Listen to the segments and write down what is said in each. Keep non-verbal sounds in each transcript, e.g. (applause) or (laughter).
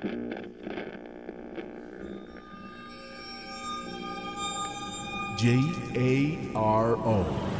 J A R O.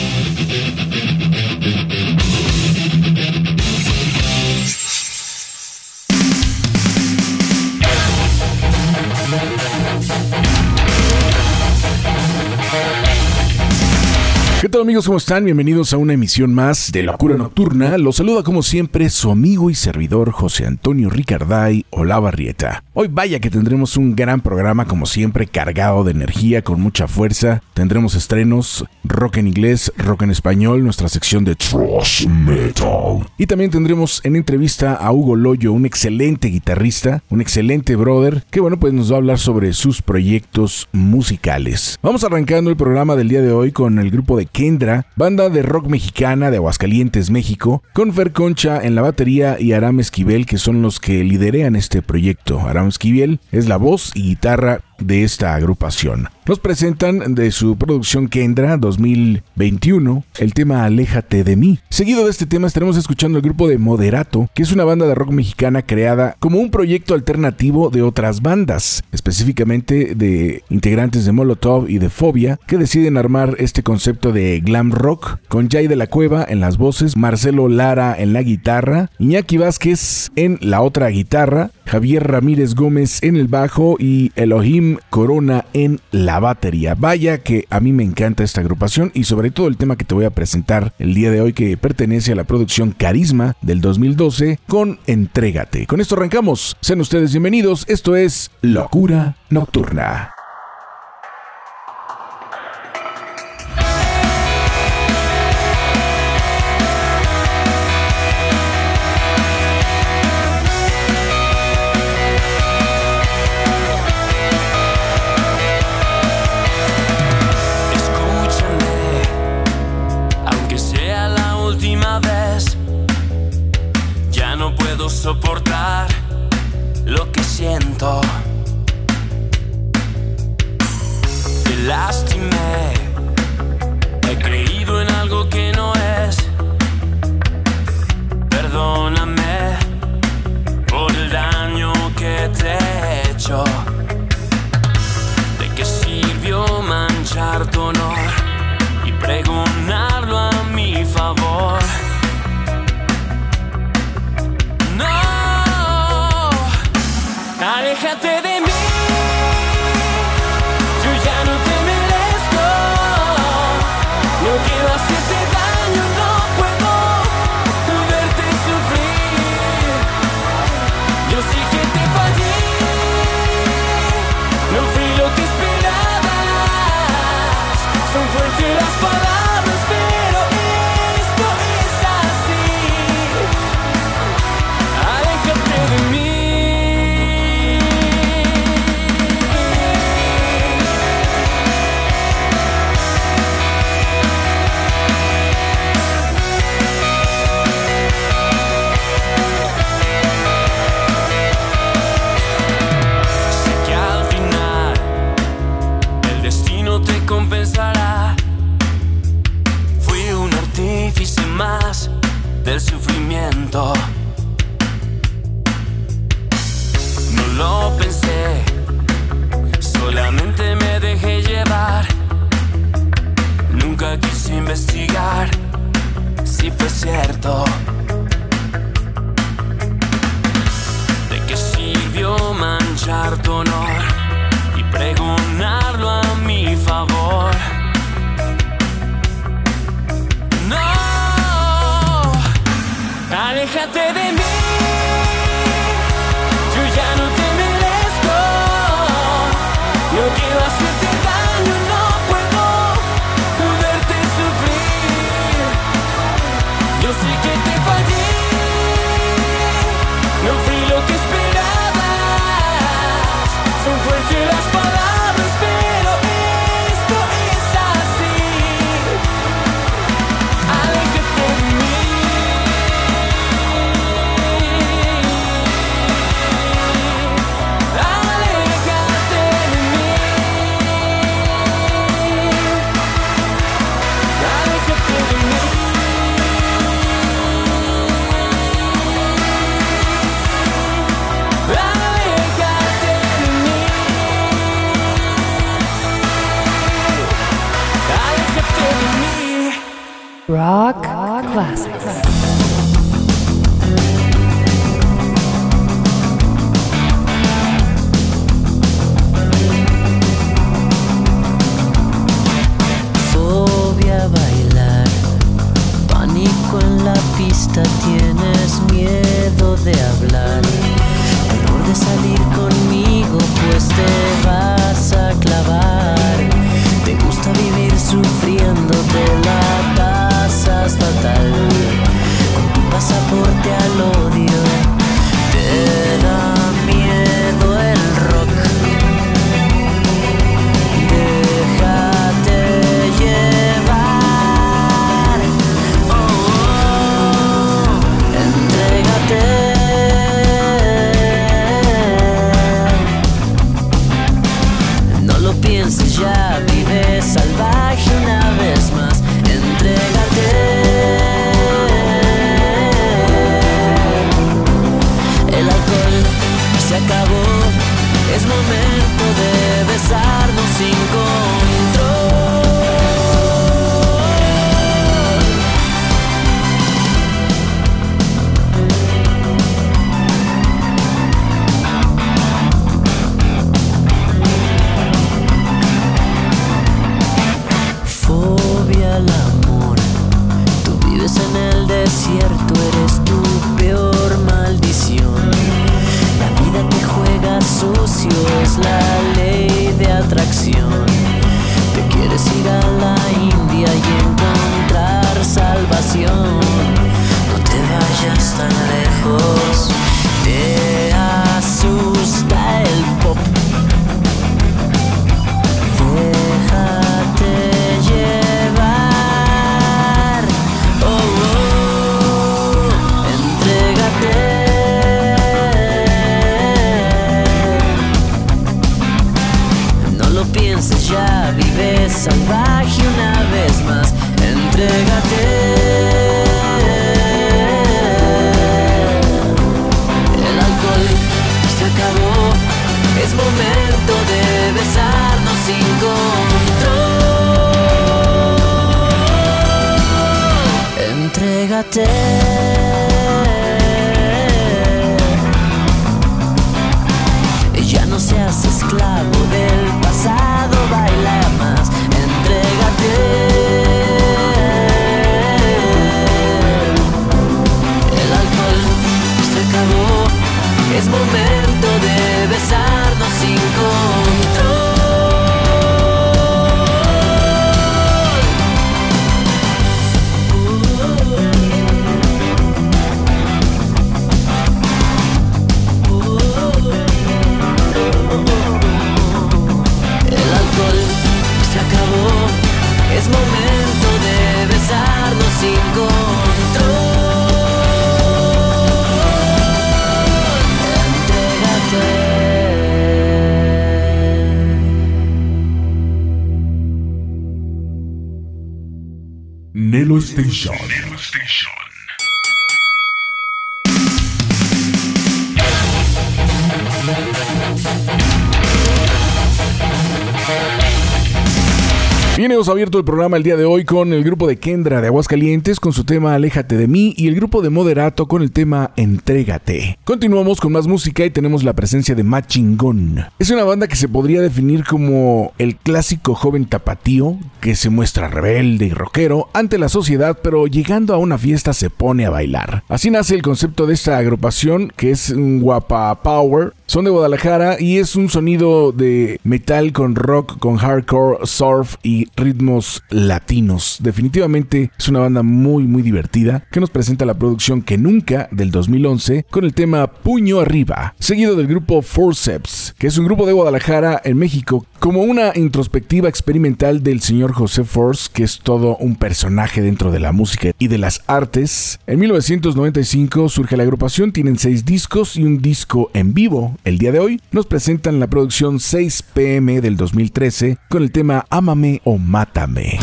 ¿Qué tal amigos? ¿Cómo están? Bienvenidos a una emisión más de Locura Nocturna. Los saluda como siempre su amigo y servidor José Antonio Ricarday Olavarrieta. Hoy vaya que tendremos un gran programa como siempre cargado de energía, con mucha fuerza. Tendremos estrenos, rock en inglés, rock en español, nuestra sección de thrash metal. Y también tendremos en entrevista a Hugo Loyo, un excelente guitarrista, un excelente brother, que bueno pues nos va a hablar sobre sus proyectos musicales. Vamos arrancando el programa del día de hoy con el grupo de Kendra, banda de rock mexicana de Aguascalientes, México, con Fer Concha en la batería y Aram Esquivel, que son los que liderean este proyecto. Aram Esquivel es la voz y guitarra de esta agrupación. Nos presentan de su producción Kendra 2021 el tema Aléjate de mí. Seguido de este tema estaremos escuchando el grupo de Moderato, que es una banda de rock mexicana creada como un proyecto alternativo de otras bandas, específicamente de integrantes de Molotov y de Fobia, que deciden armar este concepto de glam rock con Jay de la Cueva en las voces, Marcelo Lara en la guitarra, Iñaki Vázquez en la otra guitarra, Javier Ramírez Gómez en el bajo y Elohim Corona en la batería. Vaya que a mí me encanta esta agrupación y sobre todo el tema que te voy a presentar el día de hoy que pertenece a la producción Carisma del 2012 con Entrégate. Con esto arrancamos. Sean ustedes bienvenidos. Esto es Locura Nocturna. Soportar lo que siento. Te lastimé, Aléjate pues te abierto el programa el día de hoy con el grupo de Kendra de Aguascalientes con su tema Aléjate de mí y el grupo de Moderato con el tema Entrégate. Continuamos con más música y tenemos la presencia de Machingón. Es una banda que se podría definir como el clásico joven tapatío que se muestra rebelde y rockero ante la sociedad, pero llegando a una fiesta se pone a bailar. Así nace el concepto de esta agrupación que es un guapa power. Son de Guadalajara y es un sonido de metal con rock, con hardcore, surf y ritmos latinos. Definitivamente es una banda muy muy divertida que nos presenta la producción que nunca del 2011 con el tema Puño Arriba, seguido del grupo Forceps, que es un grupo de Guadalajara en México como una introspectiva experimental del señor José Force, que es todo un personaje dentro de la música y de las artes. En 1995 surge la agrupación, tienen seis discos y un disco en vivo. El día de hoy nos presentan la producción 6 pm del 2013 con el tema Ámame o Mátame.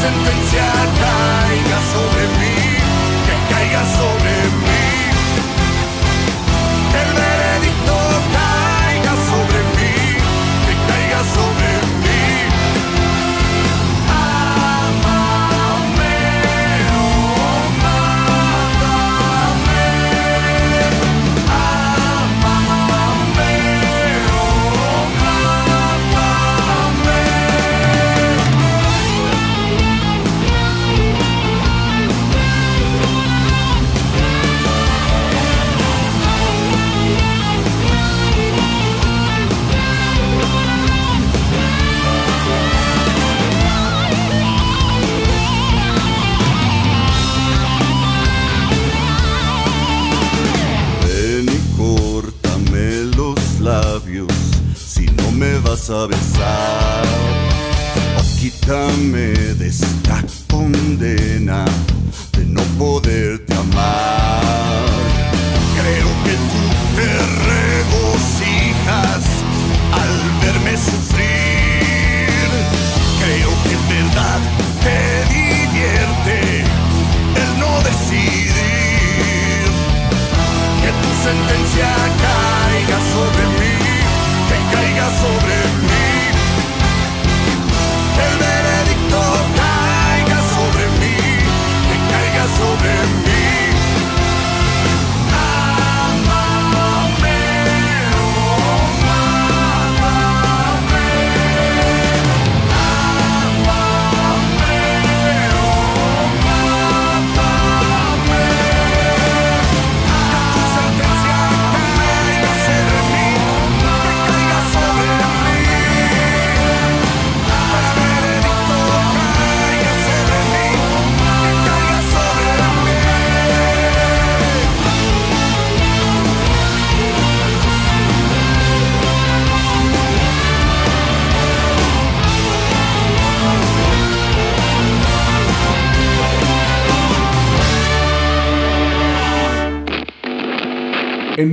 Sentencia caiga sobre mí, que caiga sobre mí,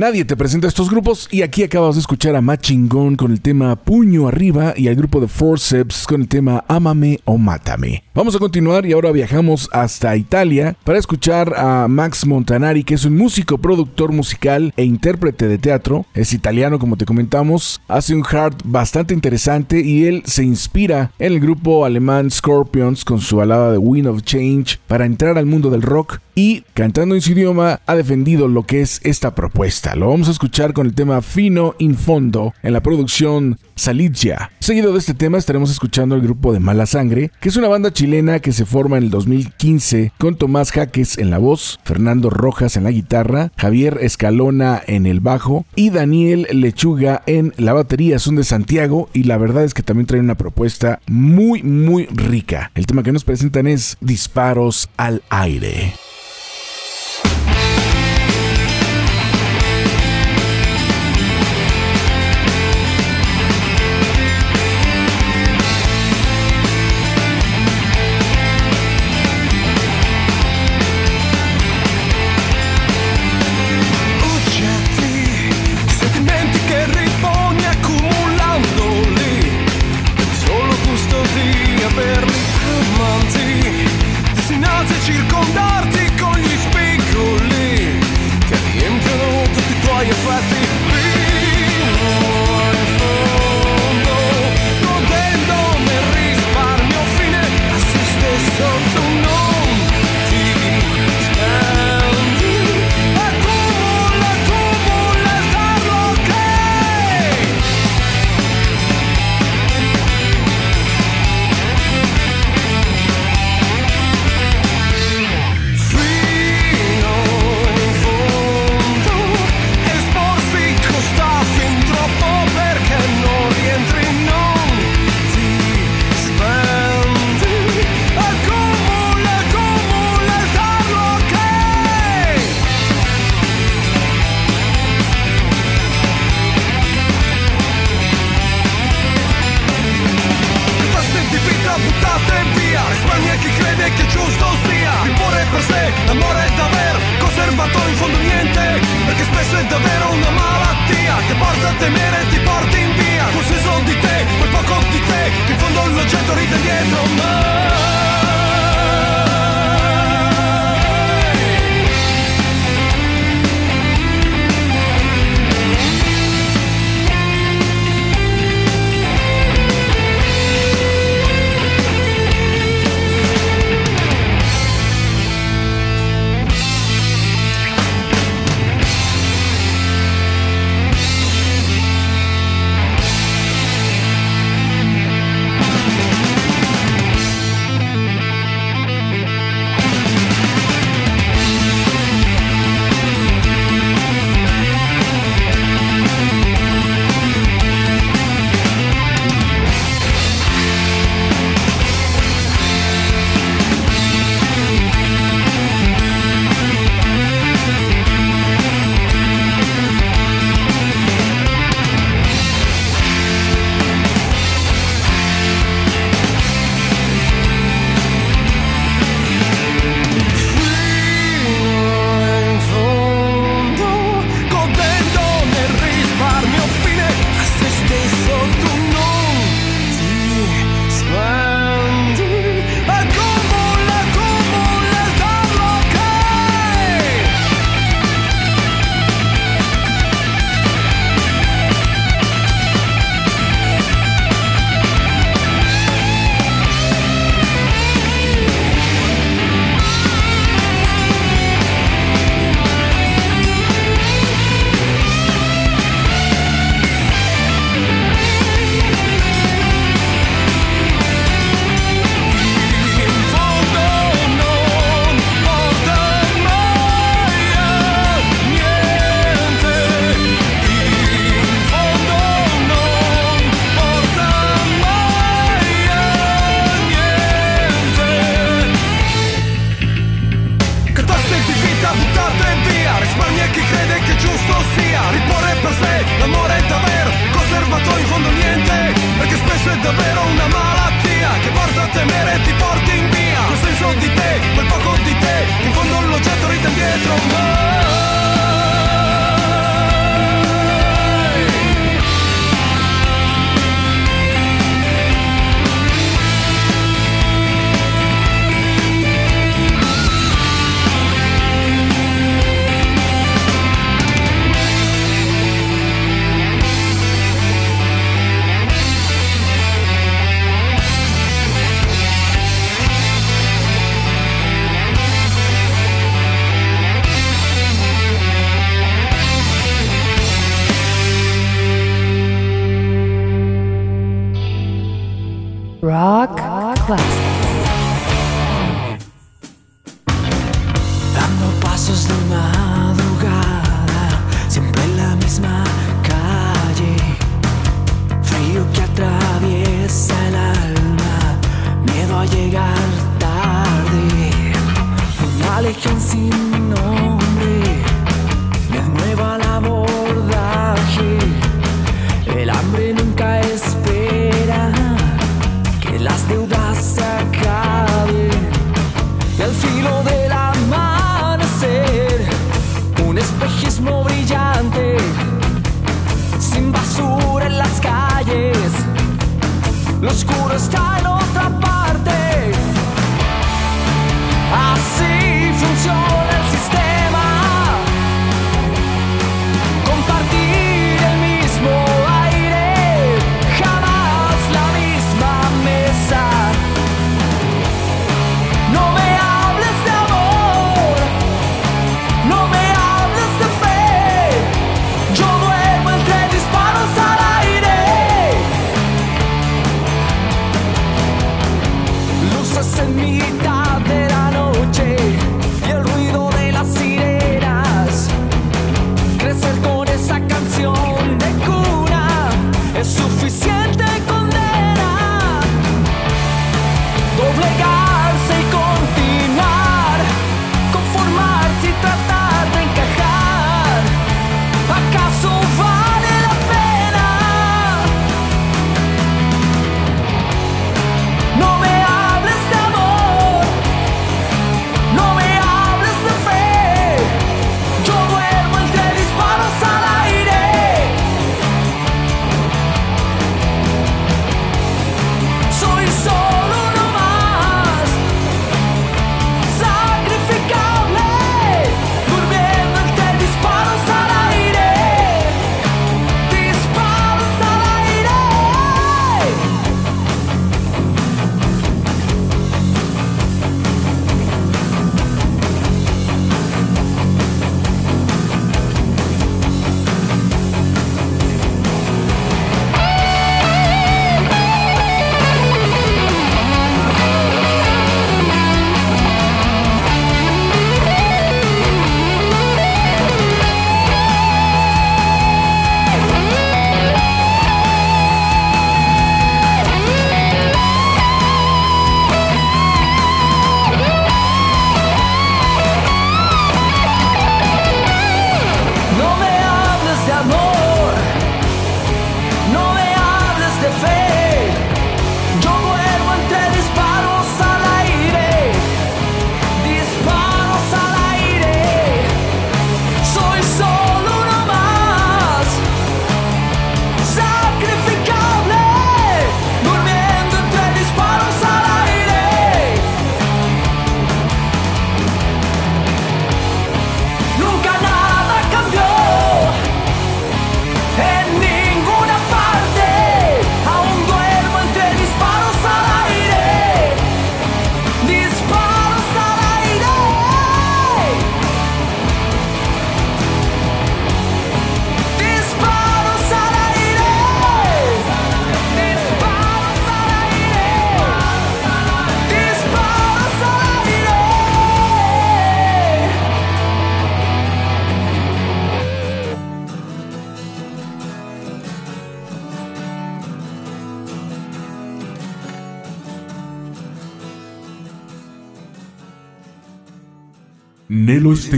Nadie te presenta estos grupos y aquí acabas de escuchar a Machingón con el tema Puño Arriba y al grupo de Forceps con el tema Ámame o Mátame. Vamos a continuar y ahora viajamos hasta Italia para escuchar a Max Montanari, que es un músico, productor musical e intérprete de teatro. Es italiano, como te comentamos, hace un hard bastante interesante y él se inspira en el grupo alemán Scorpions con su balada de Wind of Change para entrar al mundo del rock y cantando en su idioma ha defendido lo que es esta propuesta. Lo vamos a escuchar con el tema Fino in Fondo en la producción Saligia. Seguido de este tema estaremos escuchando el grupo de Mala Sangre, que es una banda chilena que se forma en el 2015 con Tomás Jaques en la voz, Fernando Rojas en la guitarra, Javier Escalona en el bajo y Daniel Lechuga en la batería. Son de Santiago y la verdad es que también traen una propuesta muy muy rica. El tema que nos presentan es Disparos al aire.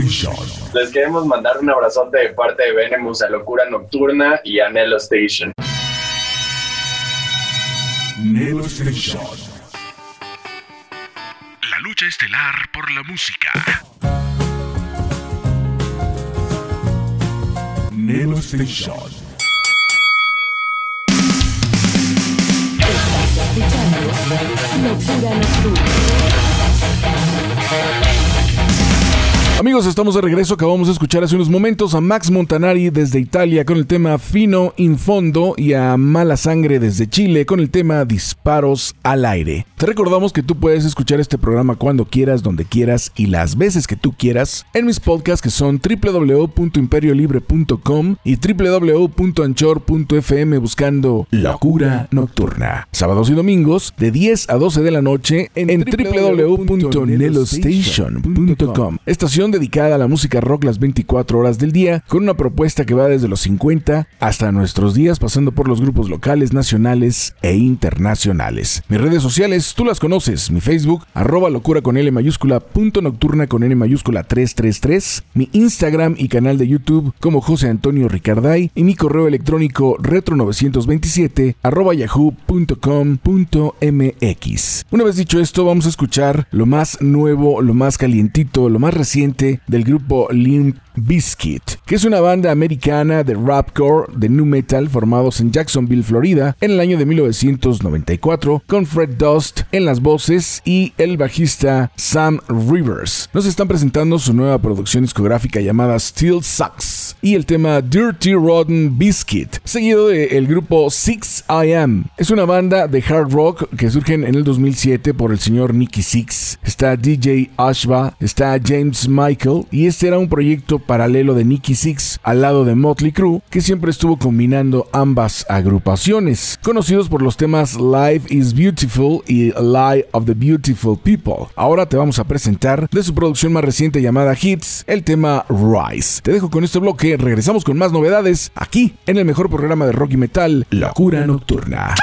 Station. Les queremos mandar un abrazote de parte de Venemus a Locura Nocturna y a Nelo Station. Nelo Station. La lucha estelar por la música. Nelo Station. Locura Nocturna. Amigos, estamos de regreso. Acabamos de escuchar hace unos momentos a Max Montanari desde Italia con el tema Fino in Fondo y a Mala Sangre desde Chile con el tema Disparos al aire. Te recordamos que tú puedes escuchar este programa cuando quieras, donde quieras y las veces que tú quieras en mis podcasts que son www.imperiolibre.com y www.anchor.fm buscando Locura Nocturna. Sábados y domingos de 10 a 12 de la noche en, en www.nelostation.com. Estación dedicada a la música rock las 24 horas del día, con una propuesta que va desde los 50 hasta nuestros días, pasando por los grupos locales, nacionales e internacionales. Mis redes sociales, tú las conoces, mi Facebook, arroba locura con L mayúscula, punto nocturna con N mayúscula 333, mi Instagram y canal de YouTube como José Antonio Ricarday y mi correo electrónico retro927 arroba yahoo.com.mx. Una vez dicho esto, vamos a escuchar lo más nuevo, lo más calientito, lo más reciente del grupo Limp Bizkit, que es una banda americana de rapcore de nu metal formados en Jacksonville, Florida, en el año de 1994, con Fred Dust en las voces y el bajista Sam Rivers. Nos están presentando su nueva producción discográfica llamada Still Sucks y el tema Dirty Rotten Biscuit, seguido del grupo 6 I Am. Es una banda de hard rock que surgen en el 2007 por el señor Nicky Six. Está DJ Ashba, está James Michael y este era un proyecto paralelo de Nicky Six al lado de Motley Crue que siempre estuvo combinando ambas agrupaciones, conocidos por los temas Life is Beautiful y Lie of the Beautiful People. Ahora te vamos a presentar de su producción más reciente llamada Hits el tema Rise. Te dejo con este bloque, regresamos con más novedades aquí en el mejor programa de rock y metal, Locura Nocturna.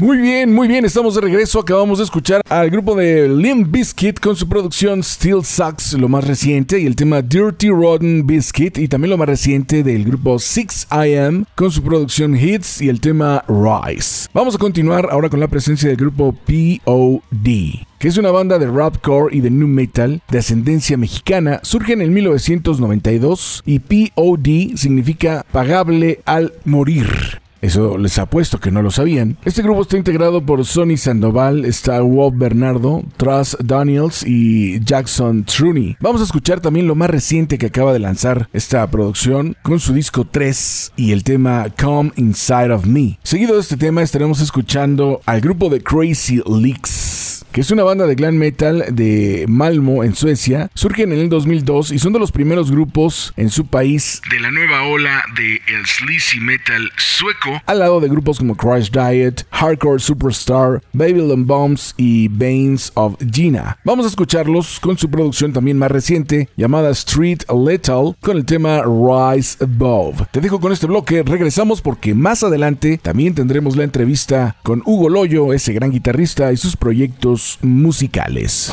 Muy bien, muy bien, estamos de regreso. Acabamos de escuchar al grupo de Limp Bizkit con su producción Still Sucks, lo más reciente, y el tema Dirty Rotten Biscuit, y también lo más reciente del grupo 6IM con su producción Hits y el tema Rise. Vamos a continuar ahora con la presencia del grupo POD que es una banda de rapcore y de new metal de ascendencia mexicana, surge en el 1992 y POD significa pagable al morir. Eso les apuesto que no lo sabían. Este grupo está integrado por Sonny Sandoval, está Walt Bernardo, Truss Daniels y Jackson Trunny. Vamos a escuchar también lo más reciente que acaba de lanzar esta producción con su disco 3 y el tema Come Inside of Me. Seguido de este tema estaremos escuchando al grupo de Crazy Leaks que es una banda de glam metal de Malmo en Suecia. Surgen en el 2002 y son de los primeros grupos en su país de la nueva ola de el sleazy metal sueco, al lado de grupos como Crash Diet, Hardcore Superstar, Babylon Bombs y Veins of Gina. Vamos a escucharlos con su producción también más reciente llamada Street Lethal con el tema Rise Above. Te dejo con este bloque, regresamos porque más adelante también tendremos la entrevista con Hugo Loyo, ese gran guitarrista y sus proyectos musicales.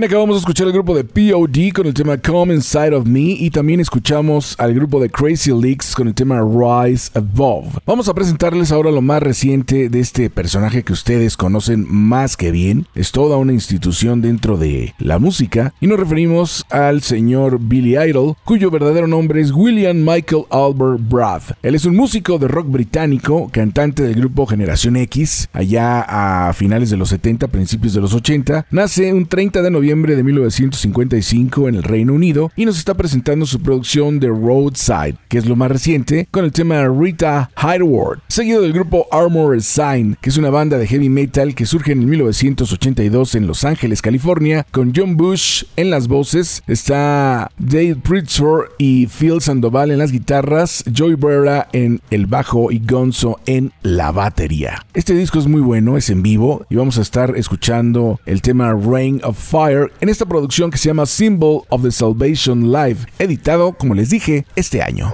Bien, acabamos de escuchar el grupo de POD con el tema Come Inside of Me y también escuchamos al grupo de Crazy Leaks con el tema Rise Above. Vamos a presentarles ahora lo más reciente de este personaje que ustedes conocen más que bien. Es toda una institución dentro de la música y nos referimos al señor Billy Idol, cuyo verdadero nombre es William Michael Albert Brath. Él es un músico de rock británico, cantante del grupo Generación X, allá a finales de los 70, principios de los 80. Nace un 30 de noviembre de 1955 en el Reino Unido y nos está presentando su producción de Roadside, que es lo más reciente, con el tema Rita Hayworth, seguido del grupo Armored Sign, que es una banda de heavy metal que surge en 1982 en Los Ángeles, California, con John Bush en las voces, está Dave Pritchard y Phil Sandoval en las guitarras, Joey Brera en el bajo y Gonzo en la batería. Este disco es muy bueno, es en vivo y vamos a estar escuchando el tema Rain of Fire en esta producción que se llama Symbol of the Salvation Live, editado, como les dije, este año.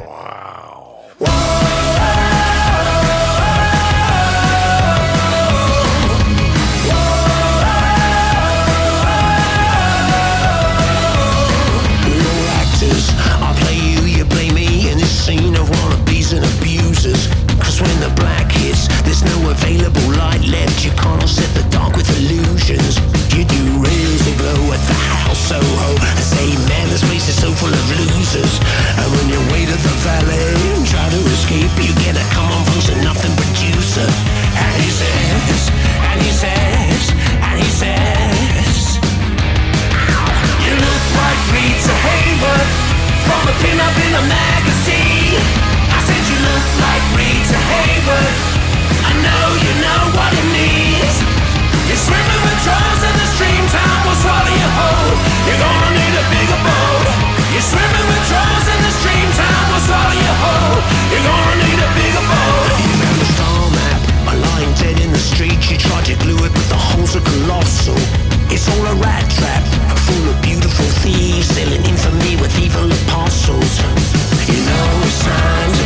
I And when you wait at the valet and try to escape, you it, but the holes are colossal. It's all a rat trap, full of beautiful thieves selling infamy with evil apostles. You know it's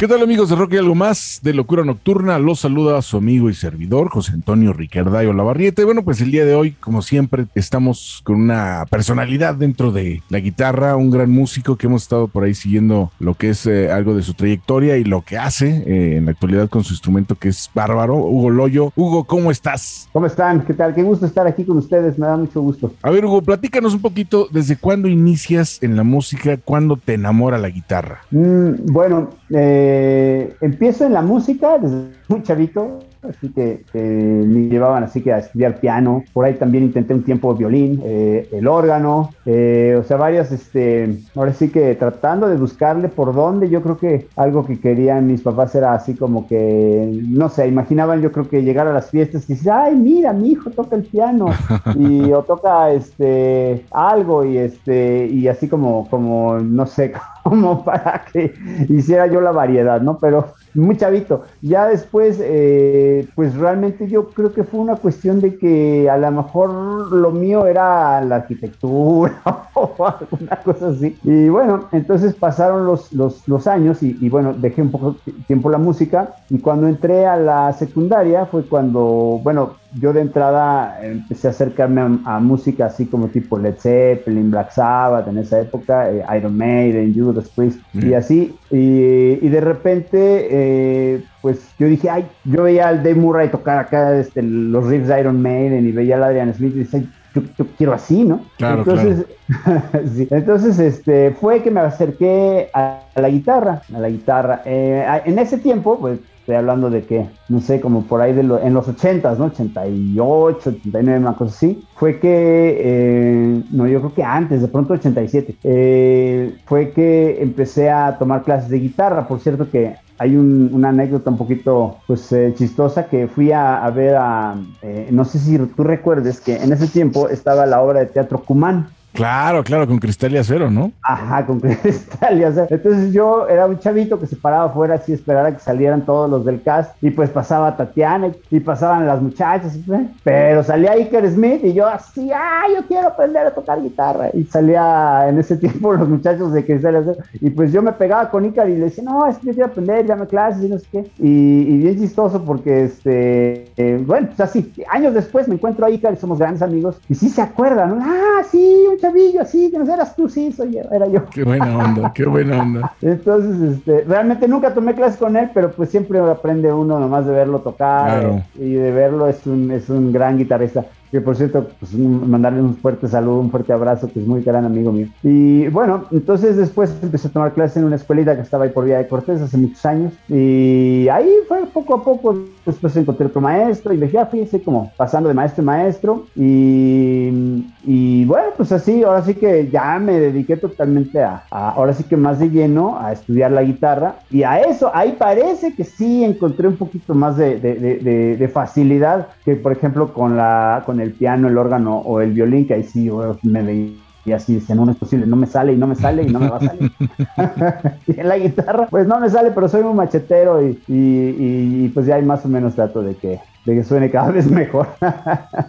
¿Qué tal amigos de Rock y algo más de Locura Nocturna? Los saluda su amigo y servidor José Antonio Ricardayo Lavarriete. Bueno, pues el día de hoy, como siempre, estamos con una personalidad dentro de la guitarra, un gran músico que hemos estado por ahí siguiendo lo que es eh, algo de su trayectoria y lo que hace eh, en la actualidad con su instrumento que es bárbaro, Hugo Loyo. Hugo, ¿cómo estás? ¿Cómo están? ¿Qué tal? Qué gusto estar aquí con ustedes, me da mucho gusto. A ver, Hugo, platícanos un poquito desde cuándo inicias en la música, cuándo te enamora la guitarra. Mm, bueno, eh, empiezo en la música desde muy chavito, así que eh, me llevaban así que a estudiar piano. Por ahí también intenté un tiempo violín, eh, el órgano, eh, o sea, varias, este, ahora sí que tratando de buscarle por dónde. Yo creo que algo que querían mis papás era así como que, no sé, imaginaban yo creo que llegar a las fiestas y decir, ay, mira, mi hijo toca el piano (laughs) y o toca este algo y este y así como como no sé (laughs) como para que hiciera yo la variedad, ¿no? Pero muy chavito. Ya después, eh, pues realmente yo creo que fue una cuestión de que a lo mejor lo mío era la arquitectura (laughs) o alguna cosa así. Y bueno, entonces pasaron los, los, los años y, y, bueno, dejé un poco tiempo la música y cuando entré a la secundaria fue cuando, bueno, yo de entrada empecé a acercarme a, a música así como tipo Led Zeppelin, Black Sabbath en esa época, eh, Iron Maiden, Judas Priest mm. y así. Y, y de repente, eh, pues yo dije, ay, yo veía al Dave Murray tocar acá este, los riffs de Iron Maiden y veía al Adrian Smith y decía, yo, yo, quiero así, ¿no? Claro, entonces, claro. (laughs) sí. entonces este, fue que me acerqué a, a la guitarra, a la guitarra. Eh, en ese tiempo, pues estoy hablando de que, no sé, como por ahí de lo, en los 80s, ¿no? 88, 89, una cosa así, fue que, eh, no, yo creo que antes, de pronto 87, eh, fue que empecé a tomar clases de guitarra, por cierto que hay un, una anécdota un poquito pues eh, chistosa que fui a, ver a, eh, no sé si tú recuerdes que en ese tiempo estaba la obra de teatro Cumán. Claro, claro, con cristal y acero, ¿no? Ajá, con (laughs) cristal y acero. Entonces yo era un chavito que se paraba afuera así, esperar a que salieran todos los del cast y pues pasaba Tatiana y pasaban las muchachas, ¿eh? pero salía Iker Smith y yo así, ah, yo quiero aprender a tocar guitarra. Y salía en ese (laughs) tiempo los muchachos de cristal y acero y pues yo me pegaba con Iker y le decía, no, es que yo quiero aprender, llame clases y no sé qué. Y, y bien chistoso porque, este, eh, bueno, pues así, años después me encuentro a Iker y somos grandes amigos y sí se acuerdan, ah, sí, un chavillo así, que no eras tú, sí, soy yo, era yo. Qué buena onda, qué buena onda. (laughs) Entonces, este, realmente nunca tomé clases con él, pero pues siempre aprende uno nomás de verlo tocar Claro. y de verlo es un, es un gran guitarrista. Que por cierto, pues mandarle un fuerte saludo, un fuerte abrazo, que es muy gran amigo mío. Y bueno, entonces después empecé a tomar clases en una escuelita que estaba ahí por Vía de Cortés hace muchos años. Y ahí fue poco a poco. Después encontré otro maestro y dije, ah, fíjese, como pasando de maestro en maestro. Y, y bueno, pues así, ahora sí que ya me dediqué totalmente a, a- ahora sí que más de lleno a estudiar la guitarra. Y a eso, ahí parece que sí encontré un poquito más de- de- de- de facilidad que, por ejemplo, con, la, con el piano, el órgano o el violín, que ahí sí me veía así dice, no, no es posible, no me sale y no me sale y no me va a salir. (laughs) y en la guitarra, pues no me sale, pero soy un machetero y, y, pues ya hay más o menos trato de que, de que suene cada vez mejor.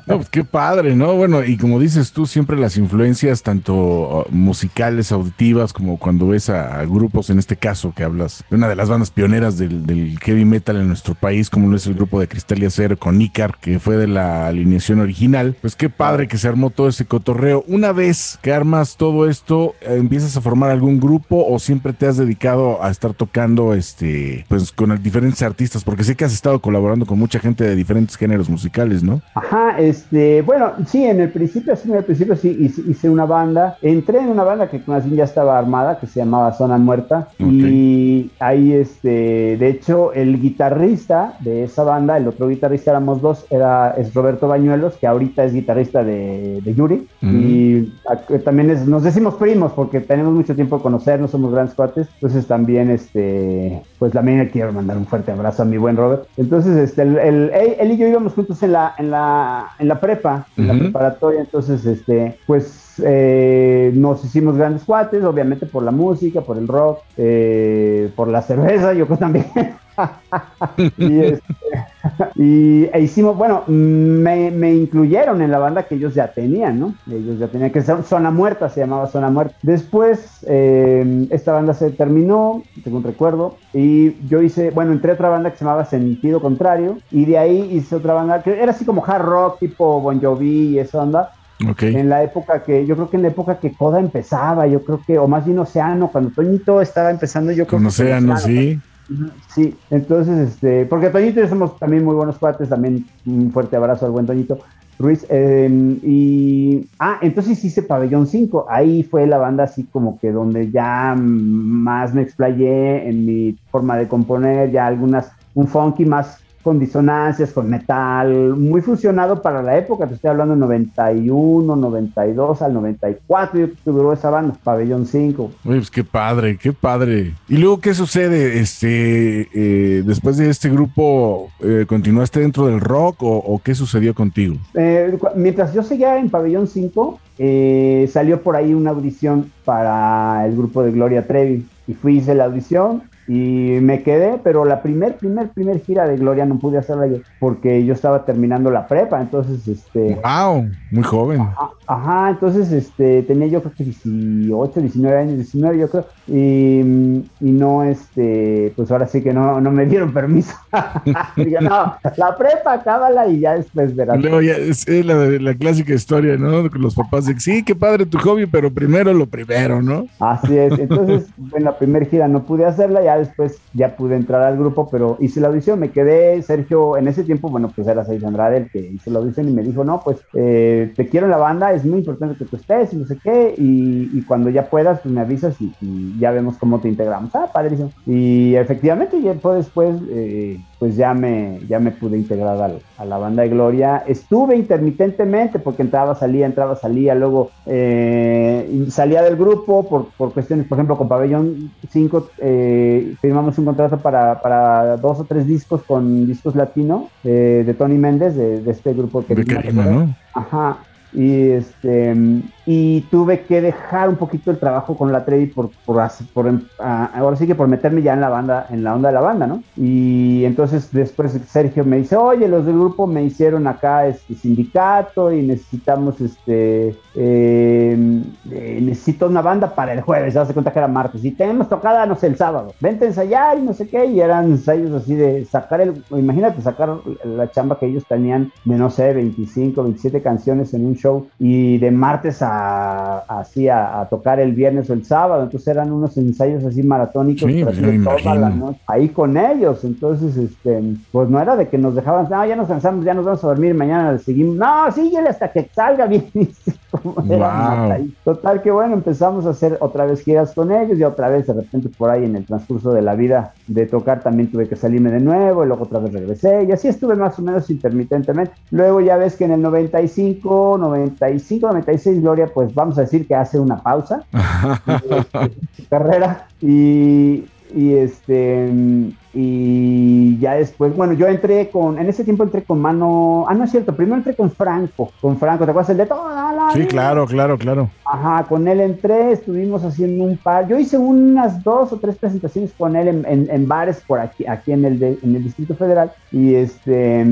No, pues qué padre, ¿no? Bueno, y como dices tú, siempre las influencias, tanto uh, musicales, auditivas, como cuando ves a, grupos, en este caso, que hablas de una de las bandas pioneras del, del heavy metal en nuestro país, como lo es el grupo de Cristal y Acero con Icar, que fue de la alineación original. Pues qué padre que se armó todo ese cotorreo. Una vez que armas todo esto, eh, ¿empiezas a formar algún grupo o siempre te has dedicado a estar tocando este, pues con diferentes artistas? Porque sé que has estado colaborando con mucha gente de diferentes géneros musicales, ¿no? Ajá, este, bueno, sí, en el principio, sí, en el principio sí hice, hice una banda. Entré en una banda que más bien ya estaba armada, que se llamaba Zona Muerta. Y ahí, este, de hecho, el guitarrista de esa banda, el otro guitarrista éramos dos, era, es Roberto Bañuelos, que ahorita es guitarrista de, de Yuri. Y a- también es, nos decimos primos porque tenemos mucho tiempo de conocernos, somos grandes cuates. Entonces también, este, pues también quiero mandar un fuerte abrazo a mi buen Robert. Entonces, este, el, el- él, él y yo íbamos juntos en la, en la, en la prepa, en la preparatoria. Entonces, este, pues eh, nos hicimos grandes cuates, obviamente por la música, por el rock, eh, por la cerveza, yo creo (laughs) también. (laughs) y, este, (laughs) y e hicimos, bueno, me, me incluyeron en la banda que ellos ya tenían, ¿no? Ellos ya tenían que ser Zona Muerta, se llamaba Zona Muerta. Después, eh, esta banda se terminó, según recuerdo, y yo hice, bueno, entré a otra banda que se llamaba Sentido Contrario, y de ahí hice otra banda que era así como hard rock, tipo Bon Jovi y esa onda. Ok. En la época que, yo creo que en la época que Coda empezaba, yo creo que, o más bien Océano, cuando Toñito estaba empezando, yo creo Con que. Océano, sí. Sí, entonces, este, porque Toñito y somos también muy buenos cuates, también un fuerte abrazo al buen Toñito Ruiz. eh, y, ah, entonces hice Pabellón 5, ahí fue la banda así como que donde ya más me explayé en mi forma de componer, ya algunas, un funky más con disonancias, con metal, muy fusionado para la época, te estoy hablando 91, 92 al 94, yo creo que duró esa banda, Pabellón 5. Oye, pues qué padre, qué padre. ¿Y luego qué sucede? Este, eh, después de este grupo, eh, ¿continuaste dentro del rock o, o qué sucedió contigo? Eh, mientras yo seguía en Pabellón 5, eh, salió por ahí una audición para el grupo de Gloria Trevi. Y fui, hice la audición y me quedé, pero la primer, primer, primer gira de Gloria no pude hacerla yo porque yo estaba terminando la prepa, entonces, este... Wow, muy joven. a- Ajá, entonces este, tenía yo creo que 18, 19 años, 19 yo creo, y, y no, este, pues ahora sí que no, no me dieron permiso. (laughs) No, la prepa, acábala y ya después verás. Luego ya es, la, la clásica historia, ¿no? Con los papás de sí, qué padre tu hobby, pero primero lo primero, ¿no? Así es, entonces (laughs) en la primera gira no pude hacerla, ya después ya pude entrar al grupo, pero hice la audición, me quedé, Sergio, en ese tiempo, bueno, pues era Sergio Andrade el que hizo la audición y me dijo, no, pues eh, te quiero en la banda, es muy importante que tú estés y no sé qué, y, y cuando ya puedas, pues me avisas y, y ya vemos cómo te integramos. Ah, padrísimo. Y efectivamente, ya después, eh, pues ya me, ya me pude integrar al- a la banda de Gloria. Estuve intermitentemente porque entraba, salía, entraba, salía, luego eh, salía del grupo por, por cuestiones, por ejemplo, con Pabellón 5 eh, firmamos un contrato para, para dos o tres discos con discos latino de Tony Méndez, de, de este grupo que De Karima, ¿no? Ajá. Y este y tuve que dejar un poquito el trabajo con la Trevi por, por, por em- ah, ahora sí que por meterme ya en la banda, en la onda de la banda, ¿no? Y entonces después Sergio me dice, oye, los del grupo me hicieron acá este sindicato y necesitamos este eh, eh, necesito una banda para el jueves, ya se cuenta que era martes, y tenemos tocada, no sé, el sábado, vente a ensayar y no sé qué, y eran ensayos así de sacar el, imagínate sacar la chamba que ellos tenían de no sé, 25, 27 canciones en un show, y de martes a así a, a tocar el viernes o el sábado, entonces eran unos ensayos así maratónicos, Sí, toda la noche, ahí con ellos, entonces este, pues no era de que nos dejaban, no, ya nos cansamos, ya nos vamos a dormir, mañana seguimos, no, síguele hasta que salga bien, (laughs) Wow. Total que bueno, empezamos a hacer otra vez giras con ellos. Y otra vez de repente por ahí en el transcurso de la vida de tocar también tuve que salirme de nuevo y luego otra vez regresé y así estuve más o menos intermitentemente. Luego ya ves que en el 95, 95, 96 Gloria pues vamos a decir que hace una pausa (laughs) su carrera y, y este y ya después, bueno, yo entré con, en ese tiempo entré con Mano, ah, no es cierto, primero entré con Franco, con Franco, ¿te acuerdas el de toda la Sí, vida? claro, claro, claro. Ajá, con él entré, estuvimos haciendo un par, yo hice unas dos o tres presentaciones con él en, en- en bares por aquí, aquí en el, de- en el Distrito Federal, y este,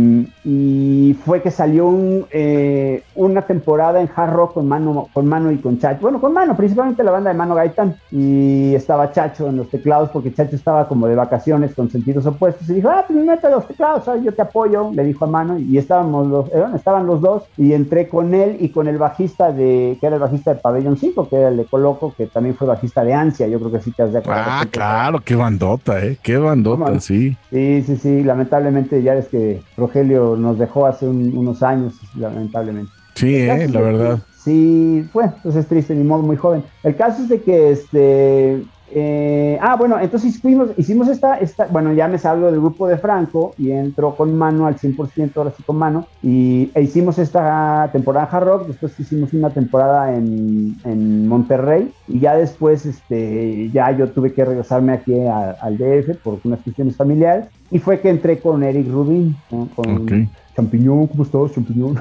y fue que salió un, eh, una temporada en hard rock con Mano, con Mano y con Chacho, bueno, con Mano, principalmente la banda de Mano Gaitán, y estaba Chacho en los teclados, porque Chacho estaba como de vacaciones con sentidos opuestos, y dijo, ah, pues mete los teclados, yo te apoyo, le dijo a Mano, y estábamos los, estaban los dos, y entré con él y con el bajista de, que era el bajista de Pabellón 5, que era el de Coloco, que también fue bajista de Ansia, yo creo que sí te has de acordar. Ah, claro, qué bandota, ¿eh? Qué bandota, ¿Cómo? sí. Sí, sí, sí, lamentablemente ya es que Rogelio nos dejó hace un- unos años, lamentablemente. Sí, eh, la verdad. Sí, bueno, pues es triste, ni modo, muy joven. El caso es de que este. Eh, ah, bueno, entonces fuimos, hicimos esta, esta, bueno, ya me salgo del grupo de Franco y entró con mano al 100%, ahora sí con mano, y e hicimos esta temporada Hard Rock, después hicimos una temporada en, en Monterrey, y ya después, este, ya yo tuve que regresarme aquí a- al DF por unas cuestiones familiares, y fue que entré con Eric Rubin, ¿no? con Ok. Champiñón, ¿cómo estás, Champiñón?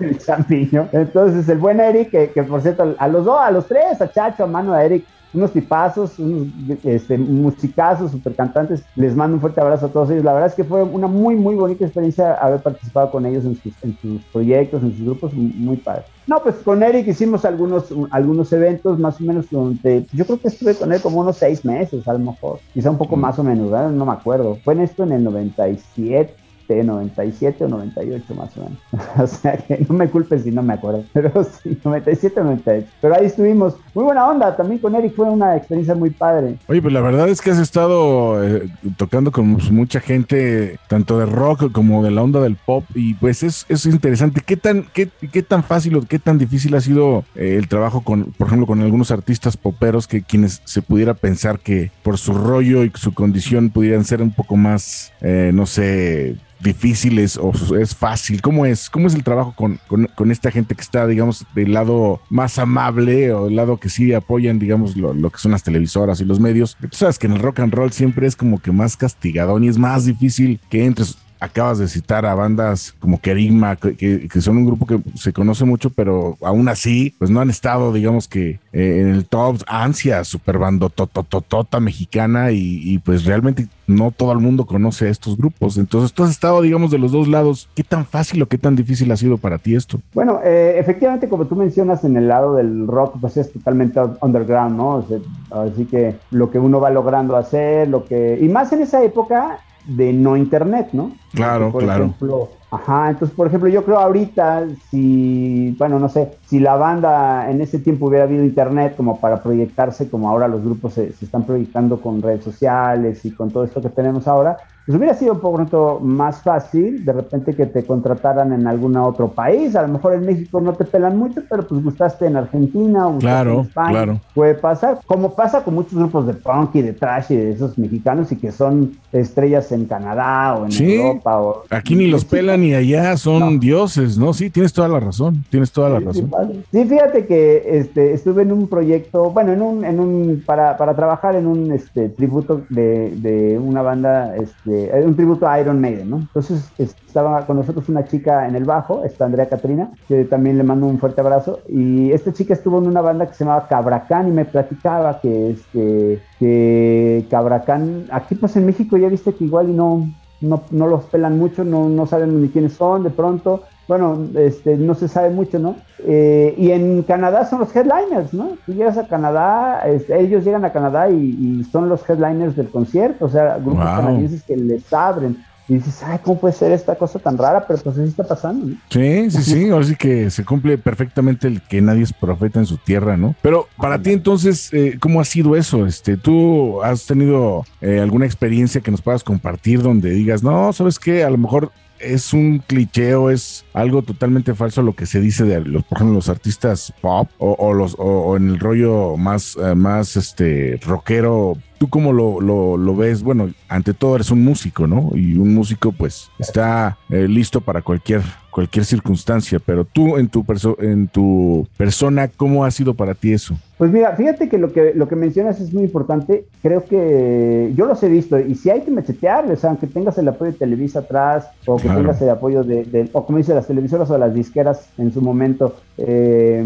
el (laughs) (laughs) champiñón. Entonces, el buen Eric, que, que por cierto, a los dos, a los tres, a Chacho, a Mano, a Eric, unos tipazos, unos este, musicazos, super cantantes. Les mando un fuerte abrazo a todos ellos. La verdad es que fue una muy, muy bonita experiencia haber participado con ellos en sus, en sus proyectos, en sus grupos, muy padre. No, pues con Eric hicimos algunos, algunos eventos, más o menos, donde yo creo que estuve con él como unos seis meses, a lo mejor, quizá un poco más o menos, ¿verdad? no me acuerdo. Fue en esto en el 97. 97 o 98 más o menos. (laughs) o sea que no me culpes si no me acuerdo. (laughs) Pero sí, 97 o 98. Pero ahí estuvimos. Muy buena onda. También con Eric fue una experiencia muy padre. Oye, pues la verdad es que has estado eh, tocando con pues, mucha gente, tanto de rock como de la onda del pop, y pues es, es interesante. ¿Qué tan, qué, qué tan fácil o qué tan difícil ha sido eh, el trabajo con, por ejemplo, con algunos artistas poperos que quienes se pudiera pensar que por su rollo y su condición pudieran ser un poco más, eh, no sé, difíciles o es fácil? ¿Cómo es? ¿Cómo es el trabajo con, con, con esta gente que está, digamos, del lado más amable o del lado que sí apoyan, digamos, lo, lo que son las televisoras y los medios? Tú sabes que en el rock and roll siempre es como que más castigadón y es más difícil que entres acabas de citar a bandas como Kerigma, que, que, son un grupo que se conoce mucho, pero aún así, pues no han estado, digamos que eh, en el top, ansia, super bandotototota mexicana y, y, pues realmente no todo el mundo conoce a estos grupos. Entonces tú has estado, digamos, de los dos lados. ¿Qué tan fácil o qué tan difícil ha sido para ti esto? Bueno, eh, efectivamente, como tú mencionas, en el lado del rock, pues es totalmente underground, ¿no? O sea, así que lo que uno va logrando hacer, lo que... Y más en esa época, de no internet, ¿no? Claro, por claro. Ejemplo, ajá, entonces, por ejemplo, yo creo ahorita, si, bueno, no sé, si la banda en ese tiempo hubiera habido internet como para proyectarse, como ahora los grupos se, se están proyectando con redes sociales y con todo esto que tenemos ahora, pues hubiera sido un poco más fácil de repente que te contrataran en algún otro país. A lo mejor en México no te pelan mucho, pero pues gustaste en Argentina o claro, en España. Claro. Puede pasar, como pasa con muchos grupos de punk y de trash y de esos mexicanos y que son estrellas en Canadá o en sí. Europa. O, Aquí ni los pelan ni allá, son no. dioses, ¿no? Sí, tienes toda la razón, tienes toda la sí, razón. Sí, fíjate que este, estuve en un proyecto, bueno, en un, en un para, para trabajar en un este, tributo de, de una banda, este, un tributo a Iron Maiden, ¿no? Entonces estaba con nosotros una chica en el bajo, está Andrea Catrina, que también le mando un fuerte abrazo, y esta chica estuvo en una banda que se llamaba Cabracán y me platicaba que, este, que Cabracán, aquí pues en México ya viste que igual y no, no, no los pelan mucho, no, no saben ni quiénes son de pronto, bueno, este, no se sabe mucho, ¿no? Eh, y en Canadá son los headliners, ¿no? Tú llegas a Canadá, este, ellos llegan a Canadá y, y, son los headliners del concierto, o sea, grupos wow. canadienses que les abren. Y dices, ay, ¿cómo puede ser esta cosa tan rara? Pero pues así está pasando. Sí, sí, sí, ahora sí que se cumple perfectamente el que nadie es profeta en su tierra, ¿no? Pero para ti entonces, eh, ¿cómo ha sido eso? Este, ¿Tú has tenido eh, alguna experiencia que nos puedas compartir donde digas, no, ¿sabes qué? A lo mejor es un cliché o es algo totalmente falso lo que se dice de los, por ejemplo, los artistas pop o, o los o, o, en el rollo más, uh, más este rockero. ¿Tú cómo lo, lo, lo, ves? Bueno, ante todo eres un músico, ¿no? Y un músico pues está eh, listo para cualquier cualquier circunstancia, pero tú en tu, perso- en tu persona, ¿cómo ha sido para ti eso? Pues mira, fíjate que lo que lo que mencionas es muy importante. Creo que yo los he visto y si hay que machetearles, aunque tengas el apoyo de Televisa atrás o que Claro. tengas el apoyo de, de- o como dice las televisoras o las disqueras en su momento, eh,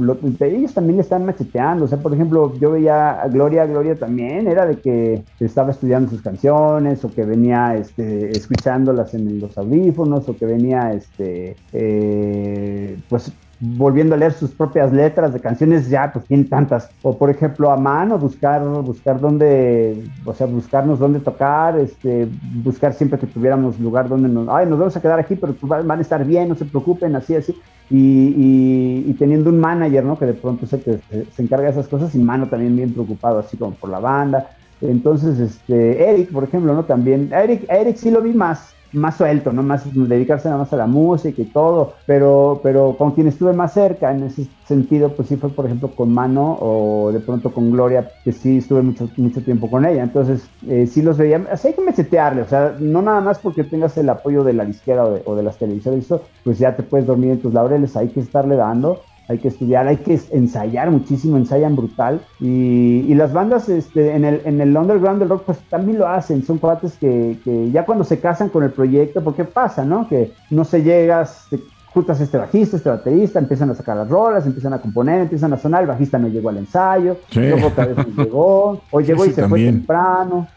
lo- ellos también le están macheteando. O sea, por ejemplo, yo veía a Gloria, Gloria también era de que estaba estudiando sus canciones o que venía este, escuchándolas en los audífonos o que venía este, eh, pues volviendo a leer sus propias letras de canciones, ya pues tiene tantas. O por ejemplo a mano, buscar, buscar dónde, o sea, buscarnos dónde tocar, este, buscar siempre que tuviéramos lugar donde nos, ay, nos vamos a quedar aquí, pero pues, van a estar bien, no se preocupen, así, así. Y, y- teniendo un manager, ¿no? Que de pronto sé que se, se encarga de esas cosas y mano también bien preocupado, así como por la banda. Entonces, este, Eric, por ejemplo, ¿no? También, Eric, Eric sí lo vi más, más suelto, ¿no? Más dedicarse nada más a la música y todo, pero, pero con quien estuve más cerca en ese sentido, pues sí fue, por ejemplo, con Mano o de pronto con Gloria, que sí estuve mucho, mucho tiempo con ella. Entonces, eh, sí los veía, así hay que mechetearle, o sea, no nada más porque tengas el apoyo de la disquera o de, o de las televisoras, pues ya te puedes dormir en tus laureles, hay que estarle dando hay que estudiar, hay que ensayar muchísimo, ensayan brutal. Y, y las bandas este, en, el, en el underground del rock, pues también lo hacen. Son cuates que, que ya cuando se casan con el proyecto, porque pasa, ¿no? Que no se llegas, te juntas este bajista, este baterista, empiezan a sacar las rolas, empiezan a componer, empiezan a sonar, el bajista no llegó al ensayo, Sí. luego otra vez no llegó, o llegó Sí, y se también. fue temprano.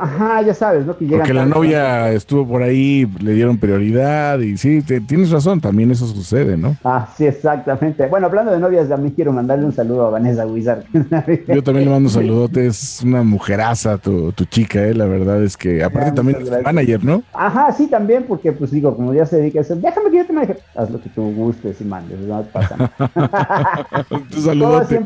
Ajá, ya sabes, ¿no? Que Porque la novia estuvo por ahí, le dieron prioridad y sí, te- tienes razón, también eso sucede, ¿no? Ah, sí, exactamente. Bueno, hablando de novias, también quiero mandarle un saludo a Vanessa Wizard. (laughs) Yo también le mando un saludote, es una mujeraza tu, tu chica, ¿eh? La verdad es que, aparte Ya, también es manager, ¿no? Ajá, sí, también, porque pues digo, como ya se dedica a eso, déjame que yo te maneje. Haz lo que tú gustes y mandes, no pasa nada. (laughs) Tu Todo saludote.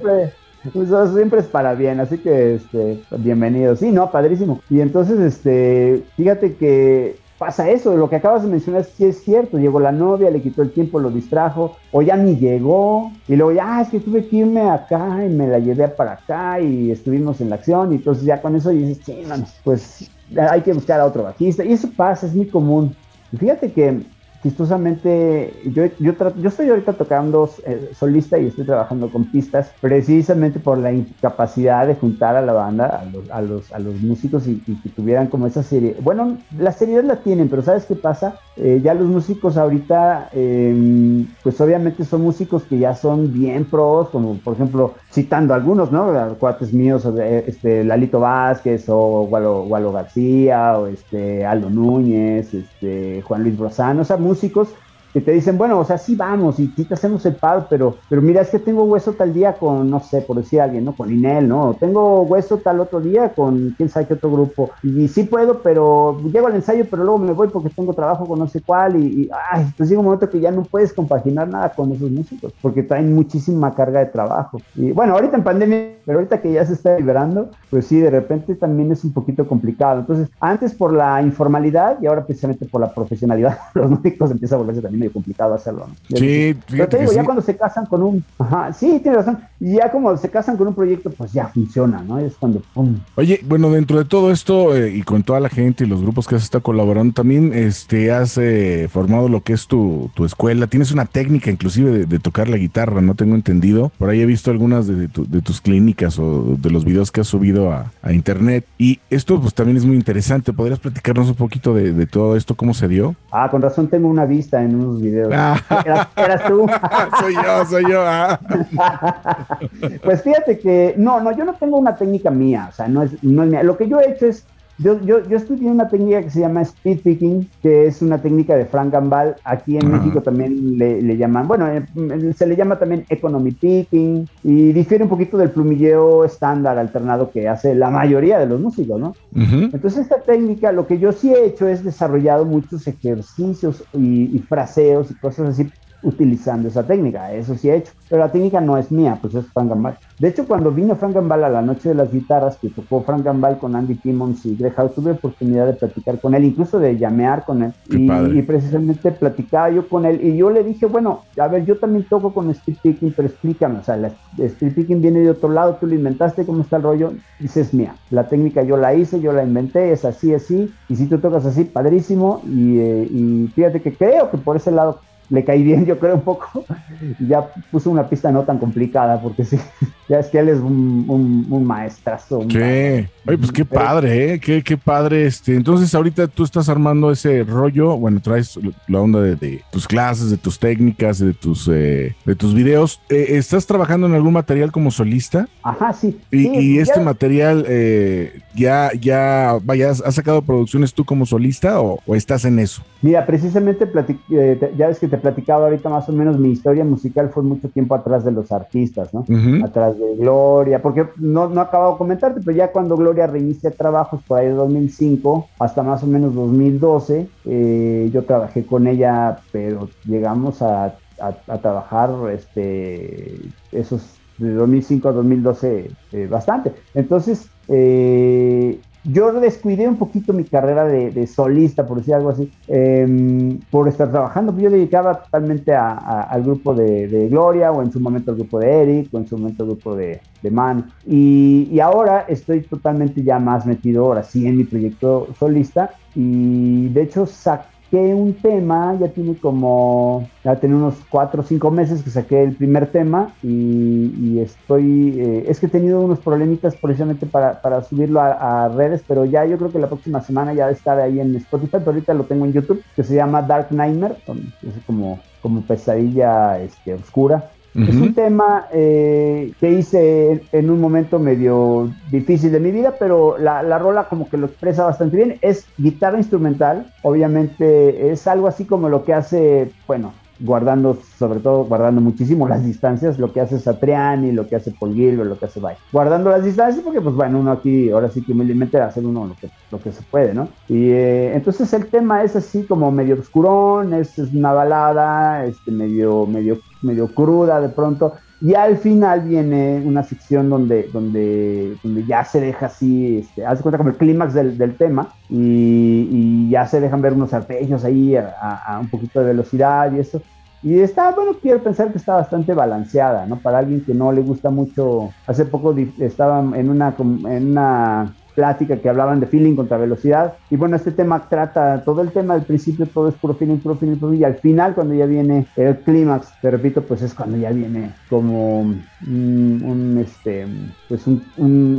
Todo siempre es para bien, así que este, bienvenido. Sí, no, padrísimo. Y entonces, este, fíjate que pasa eso, lo que acabas de mencionar sí es cierto, llegó la novia, le quitó el tiempo, lo distrajo, o ya ni llegó, y luego ya, "Ah, es que tuve que irme acá y me la llevé para acá y estuvimos en la acción, y entonces ya con eso dices, sí, mano, pues hay que buscar a otro bajista, y eso pasa, es muy común. Fíjate que chistosamente, yo, yo, yo estoy ahorita tocando eh, solista y estoy trabajando con pistas precisamente por la incapacidad de juntar a la banda, a los, a los, a los músicos y, que tuvieran como esa serie. Bueno, la seriedad la tienen, pero ¿sabes qué pasa? Eh, ya los músicos ahorita, eh, pues obviamente son músicos que ya son bien pros, como por ejemplo, citando algunos, ¿no? Cuates míos, de, este, Lalito Vázquez o Gualo, Gualo García o este, Aldo Núñez, este, Juan Luis Brozano, o sea, músicos que te dicen, bueno, o sea, sí vamos y sí te hacemos el paro, pero, pero mira, es que tengo hueso tal día con, no sé, por decir alguien, ¿no? Con Inel, ¿no? Tengo hueso tal otro día con quién sabe qué otro grupo. Y, sí puedo, pero llego al ensayo, pero luego me voy porque tengo trabajo con no sé cuál. Y, y ay, pues llega un momento que ya no puedes compaginar nada con esos músicos porque traen muchísima carga de trabajo. Y bueno, ahorita en pandemia, pero ahorita que ya se está liberando, pues sí, de repente también es un poquito complicado. Entonces, antes por la informalidad y ahora precisamente por la profesionalidad, (laughs) los músicos empieza a volverse también medio complicado hacerlo. ¿no? Sí, Pero te digo, ya sí. cuando se casan con un, ajá, sí, tienes razón, y ya como se casan con un proyecto, pues ya funciona, ¿no? Es cuando, pum, Oye, bueno, dentro de todo esto eh, y con toda la gente y los grupos que has estado colaborando, también este, has eh, formado lo que es tu, tu escuela. Tienes una técnica inclusive de, de tocar la guitarra, no tengo entendido. Por ahí he visto algunas de, tu- de tus clínicas o de los videos que has subido a, a internet. Y esto pues también es muy interesante. ¿Podrías platicarnos un poquito de, de todo esto, cómo se dio? ah, con razón tengo una vista en unos videos. Eras, eras tú. (laughs) soy yo, soy yo. ah. Pues fíjate que, no, no, yo no tengo una técnica mía, o sea, no es, no es mía. Lo que yo he hecho es, yo, yo, yo estudié una técnica que se llama speed picking, que es una técnica de Frank Gambal. Aquí en Ah. México también le, le llaman, bueno, eh, se le llama también economy picking y difiere un poquito del plumilleo estándar alternado que hace la mayoría de los músicos, ¿no? Ujú. Entonces esta técnica, lo que yo sí he hecho es desarrollado muchos ejercicios y, y fraseos y cosas así utilizando esa técnica, eso sí he hecho, pero la técnica no es mía, pues es Frank Gambal. De hecho, cuando vino Frank Gambal a la noche de las guitarras, que tocó Frank Gambal con Andy Timmons y Greg House, tuve oportunidad de platicar con él, incluso de llamear con él, y, precisamente platicaba yo con él, y yo le dije, bueno, a ver, yo también toco con speed picking, pero explícame, o sea, la speed picking viene de otro lado, tú lo inventaste, ¿cómo está el rollo? Dice, es mía, la técnica yo la hice, yo la inventé, es así, así, y si tú tocas así, padrísimo, y, eh, y fíjate que creo que por ese lado le caí bien, yo creo, un poco. (laughs) Y ya puso una pista no tan complicada, porque sí, ya es que él es un, un, un maestrazo. un Sí. Oye, pues qué padre, ¿eh? Qué, qué padre. Este. Entonces, ahorita tú estás armando ese rollo. Bueno, traes la onda de, de tus clases, de tus técnicas, de tus, eh, de tus videos. Eh, ¿Estás trabajando en algún material como solista? Ajá, sí. Y, Sí, y ya- este material, eh, ya, ya, vaya, ¿has sacado producciones tú como solista o, o estás en eso? Mira, precisamente eh, te- ya ves que te platicaba ahorita más o menos mi historia musical fue mucho tiempo atrás de los artistas, ¿no? Ujú. Atrás de Gloria, porque no, no acabo de comentarte, pero ya cuando Gloria reinicia trabajos por ahí de 2005 hasta más o menos 2012, eh, yo trabajé con ella, pero llegamos a, a- trabajar este, esos de 2005 a 2012 eh, bastante. Entonces, eh, yo descuidé un poquito mi carrera de, solista, por decir algo así, em, por estar trabajando. Yo dedicaba totalmente a- al grupo de, Gloria, o en su momento al grupo de Eric, o en su momento al grupo de, Man. Y, y ahora estoy totalmente ya más metido, ahora sí, en mi proyecto solista. Y de hecho saqué un tema, ya tiene como, ya tiene unos cuatro o cinco meses que saqué el primer tema y, estoy, eh, es que he tenido unos problemitas precisamente para, para subirlo a, a redes, pero ya yo creo que la próxima semana ya va a estar ahí en Spotify, pero ahorita lo tengo en YouTube, que se llama Dark Nightmare, es como, como pesadilla este, oscura. Es un tema eh, que hice en, un momento medio difícil de mi vida, pero la, la rola como que lo expresa bastante bien. Es guitarra instrumental, obviamente es algo así como lo que hace, bueno, guardando, sobre todo guardando muchísimo las distancias, lo que hace Satriani, lo que hace Paul Gilbert, lo que hace Vai. Guardando las distancias porque pues bueno, uno aquí ahora sí que humildemente hacer uno lo que, lo que se puede, ¿no? Y eh, entonces el tema es así como medio oscurón, es, es una balada, este, medio, medio, medio cruda de pronto. Y al final viene una sección donde, donde, donde ya se deja así, este, hace cuenta como el clímax del, del tema y, y ya se dejan ver unos arpegios ahí a, a- a un poquito de velocidad y eso. Y está, bueno, quiero pensar que está bastante balanceada, ¿no? Para alguien que no le gusta mucho. Hace poco estaba en una, en una plática que hablaban de feeling contra velocidad. Y bueno, este tema trata todo el tema del principio, todo es puro feeling, puro feeling, puro Y al final, cuando ya viene el clímax, te repito, pues es cuando ya viene como un, un, este, pues un-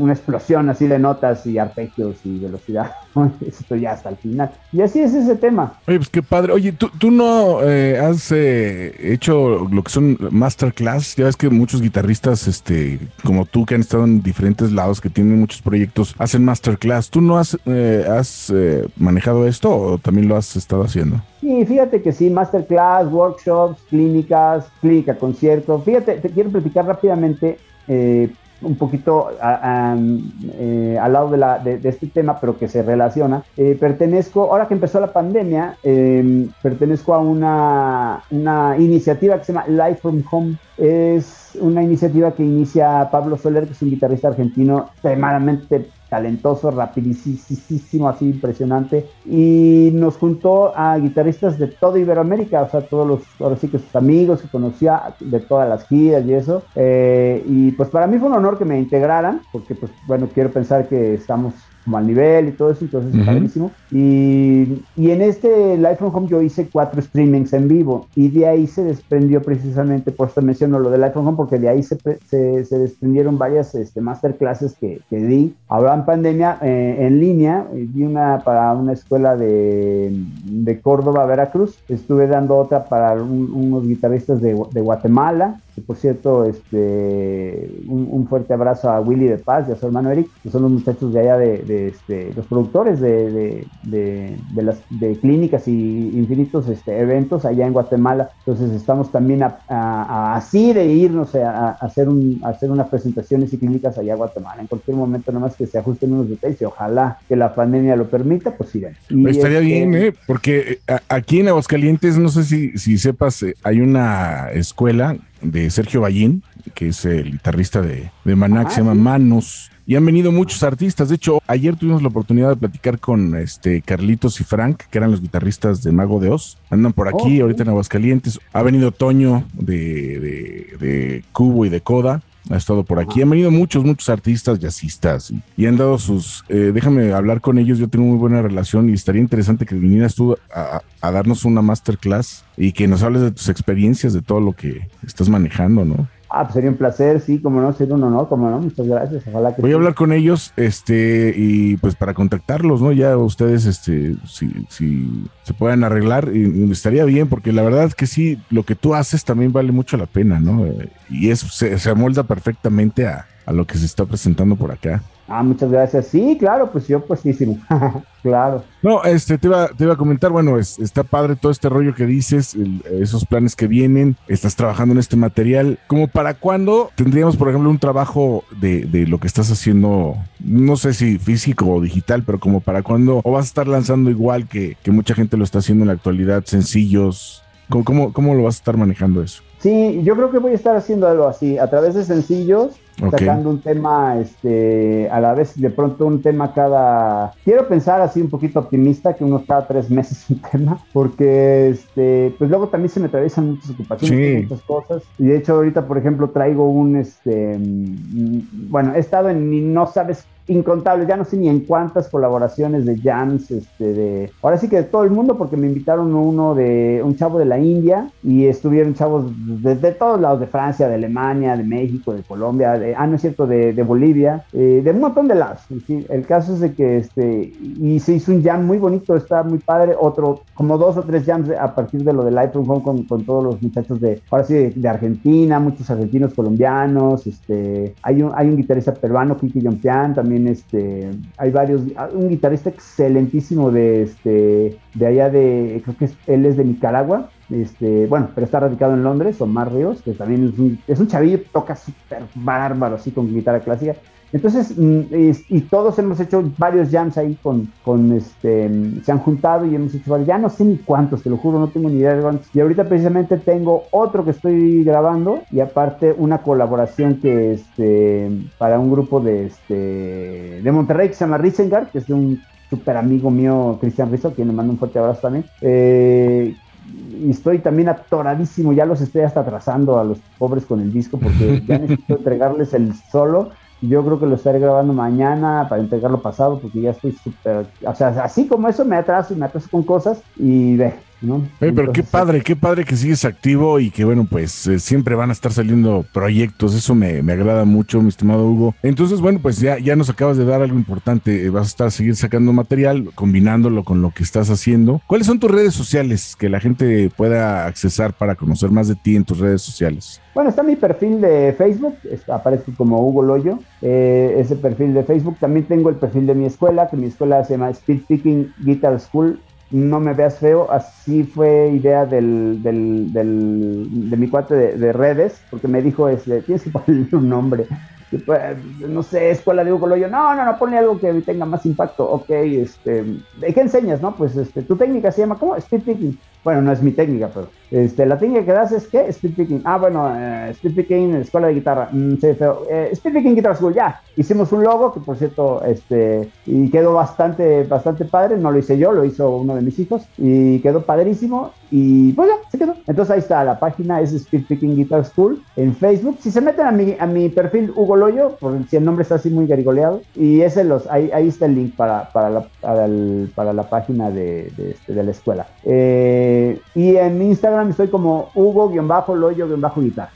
una explosión así de notas y arpegios y velocidad. (laughs) Esto ya hasta el final. Y así es ese tema. Oye, pues qué padre. Oye, ¿tú, tú no eh, has eh, hecho lo que son masterclass? Ya ves que muchos guitarristas, este, como tú, que han estado en diferentes lados, que tienen muchos proyectos, hacen masterclass. ¿Tú no has, eh, eh, manejado esto o también lo has estado haciendo? Sí, fíjate que sí, masterclass, workshops, clínicas, clínica, concierto. Fíjate, te quiero platicar rápidamente eh, un poquito al lado de, la, de, este tema, pero que se relaciona. Eh, pertenezco, ahora que empezó la pandemia, eh, pertenezco a una, una iniciativa que se llama Live from Home. Es una iniciativa que inicia Pablo Soler, que es un guitarrista argentino extremadamente talentoso, rapidísimo, así impresionante, y nos juntó a guitarristas de toda Iberoamérica, o sea, todos los, ahora sí que sus amigos que conocía de todas las giras y eso, eh, y pues para mí fue un honor que me integraran, porque pues bueno, quiero pensar que estamos como al nivel y todo eso, entonces Ujú. padrísimo. Y, y en este Live from Home yo hice cuatro streamings en vivo y de ahí se desprendió precisamente, por eso menciono lo de Live from Home, porque de ahí se, se, se desprendieron varias este, masterclasses que, que di. Ahora en pandemia, eh, en línea, eh, di una para una escuela de, de Córdoba, Veracruz. Estuve dando otra para un- unos guitarristas de, de Guatemala. Que por cierto, este, un, un fuerte abrazo a Willy de Paz y a su hermano Eric, que son los muchachos de allá de, de, este, los productores de, de, de, de las de clínicas y infinitos este, eventos allá en Guatemala. Entonces estamos también a, a- a- así de irnos a, a hacer un, a hacer unas presentaciones y clínicas allá en Guatemala. En cualquier momento, nomás que se ajusten unos detalles y ojalá que la pandemia lo permita, pues. Y, Oye, estaría este, bien, ¿eh? Porque eh, aquí en Aguascalientes, no sé si, si sepas, eh, hay una escuela de Sergio Ballín, que es el guitarrista de, de Maná, que se llama Manos. Y han venido muchos artistas. De hecho, ayer tuvimos la oportunidad de platicar con este Carlitos y Frank, que eran los guitarristas de Mago de Oz. Andan por aquí, Oh, ahorita en Aguascalientes. Ha venido Toño de, de, de Cubo y de Coda. Ha estado por aquí. Han venido muchos, muchos artistas, jazzistas y, y han dado sus. eh, déjame hablar con ellos. Yo tengo muy buena relación y estaría interesante que vinieras tú a, a darnos una masterclass y que nos hables de tus experiencias, de todo lo que estás manejando, ¿no? Ah, pues sería un placer, sí, como no, sería un honor, como no, muchas gracias. Ojalá que Voy a hablar con ellos, este, y pues para contactarlos, ¿no? Ya ustedes, este, si, si se puedan arreglar, y, estaría bien, porque la verdad que sí, lo que tú haces también vale mucho la pena, ¿no? Eh, Y es, se, se amolda perfectamente a, a lo que se está presentando por acá. Ah, muchas gracias. Sí, claro, pues yo puestísimo. (laughs) claro. No, este, te iba, te iba a comentar, bueno, es- está padre todo este rollo que dices, el- esos planes que vienen, estás trabajando en este material. ¿Como para cuándo tendríamos, por ejemplo, un trabajo de, de lo que estás haciendo, no sé si físico o digital, pero como para cuándo, o vas a estar lanzando igual que, que mucha gente lo está haciendo en la actualidad, sencillos? ¿Cómo, cómo, cómo lo vas a estar manejando eso? Sí, yo creo que voy a estar haciendo algo así, a través de sencillos, Sacando un tema, este, a la vez de pronto un tema cada. Quiero pensar así un poquito optimista, que unos cada tres meses (laughs) un tema, porque, este, pues luego también se me atraviesan muchas ocupaciones, Sí. muchas cosas. Y de hecho ahorita, por ejemplo, traigo un, este, mm, bueno, he estado en, no sabes incontables, ya no sé ni en cuántas colaboraciones de jams, este, de, ahora sí que de todo el mundo, porque me invitaron uno de un chavo de la India y estuvieron chavos de, de todos lados, de Francia, de Alemania, de México, de Colombia, de, ah, no es cierto, de, de Bolivia, eh, de un montón de lados. En fin, el caso es de que, este, y se hizo un jam muy bonito, está muy padre, otro, como dos o tres jams a partir de lo de Light from Home con, con todos los muchachos de, ahora sí, de, Argentina, muchos argentinos colombianos, este, hay un, hay un guitarrista peruano, Kiki Yompian, también este, hay varios, un guitarrista excelentísimo de, este, de allá de, creo que es- él es de Nicaragua, este, bueno, pero está radicado en Londres, Omar Ríos, que también es un, es un chavillo, toca súper bárbaro, así con guitarra clásica. Entonces, mm, y todos hemos hecho varios jams ahí con, con este, mm, se han juntado y hemos hecho varios, ya no sé ni cuántos, te lo juro, no tengo ni idea de cuántos. Y ahorita precisamente tengo otro que estoy grabando y aparte una colaboración que, este, para un grupo de, este, de Monterrey que se llama Rizengar, que es de un super amigo mío, Cristian Rizzo, a quien le mando un fuerte abrazo también. Eh, y estoy también atoradísimo, ya los estoy hasta atrasando a los pobres con el disco porque ya (laughs) necesito entregarles el solo. Yo creo que lo estaré grabando mañana para entregarlo pasado porque ya estoy súper, o sea, así como eso me atraso y me atraso con cosas y ve, ¿no? Oye, pero qué padre, qué padre que sigues activo y que bueno, pues eh, siempre van a estar saliendo proyectos, eso me, me agrada mucho, mi estimado Hugo. Entonces, bueno, pues ya, ya nos acabas de dar algo importante, eh, vas a estar a seguir sacando material, combinándolo con lo que estás haciendo. ¿Cuáles son tus redes sociales que la gente pueda accesar para conocer más de ti en tus redes sociales? Bueno, está mi perfil de Facebook, aparece como Hugo Loyo, eh, ese perfil de Facebook. También tengo el perfil de mi escuela, que mi escuela se llama Speed Picking Guitar School. No me veas feo, así fue idea del, del, de mi cuate de, de redes, porque me dijo, este, tienes que (laughs) ponerle un nombre. Pues, no sé, escuela de Hugo Loyo. No, no, no, ponle algo que tenga más impacto. Ok, este, ¿de qué enseñas, no? Pues este, tu técnica se llama, ¿cómo? Speed Picking. Bueno, no es mi técnica, pero este, la técnica que das es ¿qué? Speed picking. Ah, bueno, eh, speed picking, escuela de guitarra. Mm, sí, feo. Eh, speed picking Guitar School, ya. Hicimos un logo que, por cierto, este, y quedó bastante, bastante padre. No lo hice yo, lo hizo uno de mis hijos y quedó padrísimo. Y pues ya, se quedó. Entonces ahí está, la página es Speed Picking Guitar School en Facebook. Si se meten a mi, a mi perfil Hugo Loyo, por si el nombre está así muy garigoleado, y ese los, ahí, ahí está el link para, para, la, para, el- para la página de, de, este, de la escuela. Eh, y en Instagram estoy como Hugo-Loyo-Guitar.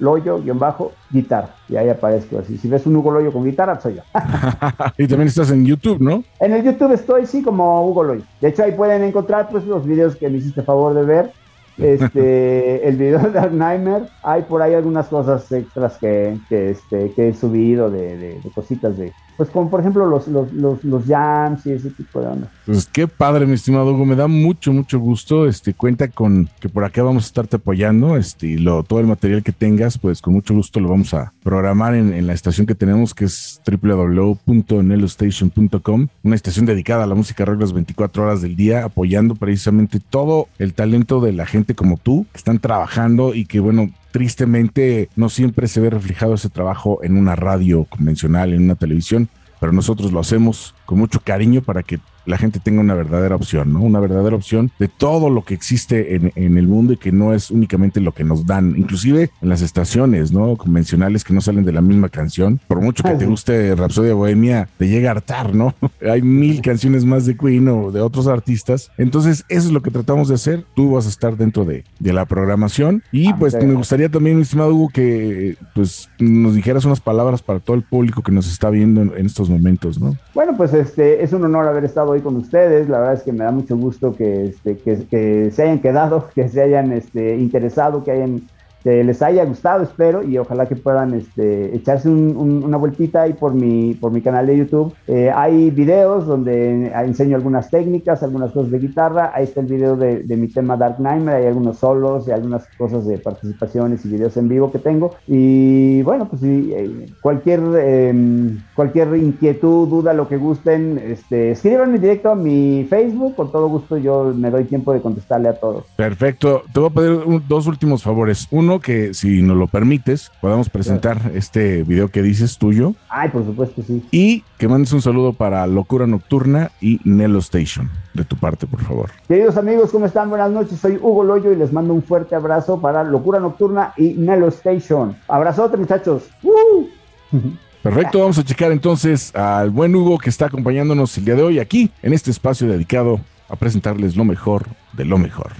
Hugo-Loyo-Guitar. Y ahí aparezco así. Si ves un Hugo Loyo con guitarra, soy yo. (laughs) y también estás en YouTube, ¿no? En el YouTube estoy, sí, como Hugo Loyo. De hecho, ahí pueden encontrar pues los videos que me hiciste favor de ver. Este, (laughs) el video de Dark Nightmare. Hay por ahí algunas cosas extras que, que, este, que he subido de, de- de cositas de, pues como por ejemplo los, los, los, los jams y ese tipo de onda. Pues qué padre, mi estimado Hugo, me da mucho, mucho gusto. Este, cuenta con que por acá vamos a estarte apoyando. Este, y lo, todo el material que tengas, pues con mucho gusto lo vamos a programar en, en la estación que tenemos, que es www.nelostation.com, una estación dedicada a la música rock las 24 horas del día, apoyando precisamente todo el talento de la gente como tú, que están trabajando y que, bueno, tristemente no siempre se ve reflejado ese trabajo en una radio convencional, en una televisión, pero nosotros lo hacemos con mucho cariño para que la gente tenga una verdadera opción, ¿no? Una verdadera opción de todo lo que existe en, en, el mundo y que no es únicamente lo que nos dan, inclusive en las estaciones, ¿no? Convencionales que no salen de la misma canción. Por mucho que te guste Rapsodia Bohemia, te llega a hartar, ¿no? (laughs) Hay mil canciones más de Queen o de otros artistas. Entonces, eso es lo que tratamos de hacer. Tú vas a estar dentro de, de la programación. Y pues me gustaría también, mi estimado Hugo, que pues nos dijeras unas palabras para todo el público que nos está viendo en, en estos momentos, ¿no? Bueno, pues este es un honor haber estado hoy con ustedes. La verdad es que me da mucho gusto que, este, que, que se hayan quedado, (laughs) que se hayan este, interesado, que hayan que les haya gustado, espero, y ojalá que puedan este, echarse un, un, una vueltita ahí por mi, por mi canal de YouTube. Eh, hay videos donde enseño algunas técnicas, algunas cosas de guitarra. Ahí está el video de, mi tema Dark Nightmare, hay algunos solos y algunas cosas de participaciones y videos en vivo que tengo. Y bueno, pues sí, eh, cualquier, eh, cualquier inquietud, duda, lo que gusten, este, escríbanme directo a mi Facebook, con todo gusto yo me doy tiempo de contestarle a todos. Perfecto, te voy a pedir dos últimos favores. Uno, que si nos lo permites, podamos presentar claro. este video que dices tuyo. Ay, por supuesto, sí. Y que mandes un saludo para Locura Nocturna y Nelo Station, de tu parte, por favor. Queridos amigos, ¿cómo están? Buenas noches, soy Hugo Loyo y les mando un fuerte abrazo para Locura Nocturna y Nelo Station. Abrazote, muchachos. ¡Uh! (laughs) Perfecto, vamos a checar entonces al buen Hugo que está acompañándonos el día de hoy aquí en este espacio dedicado a presentarles lo mejor de lo mejor.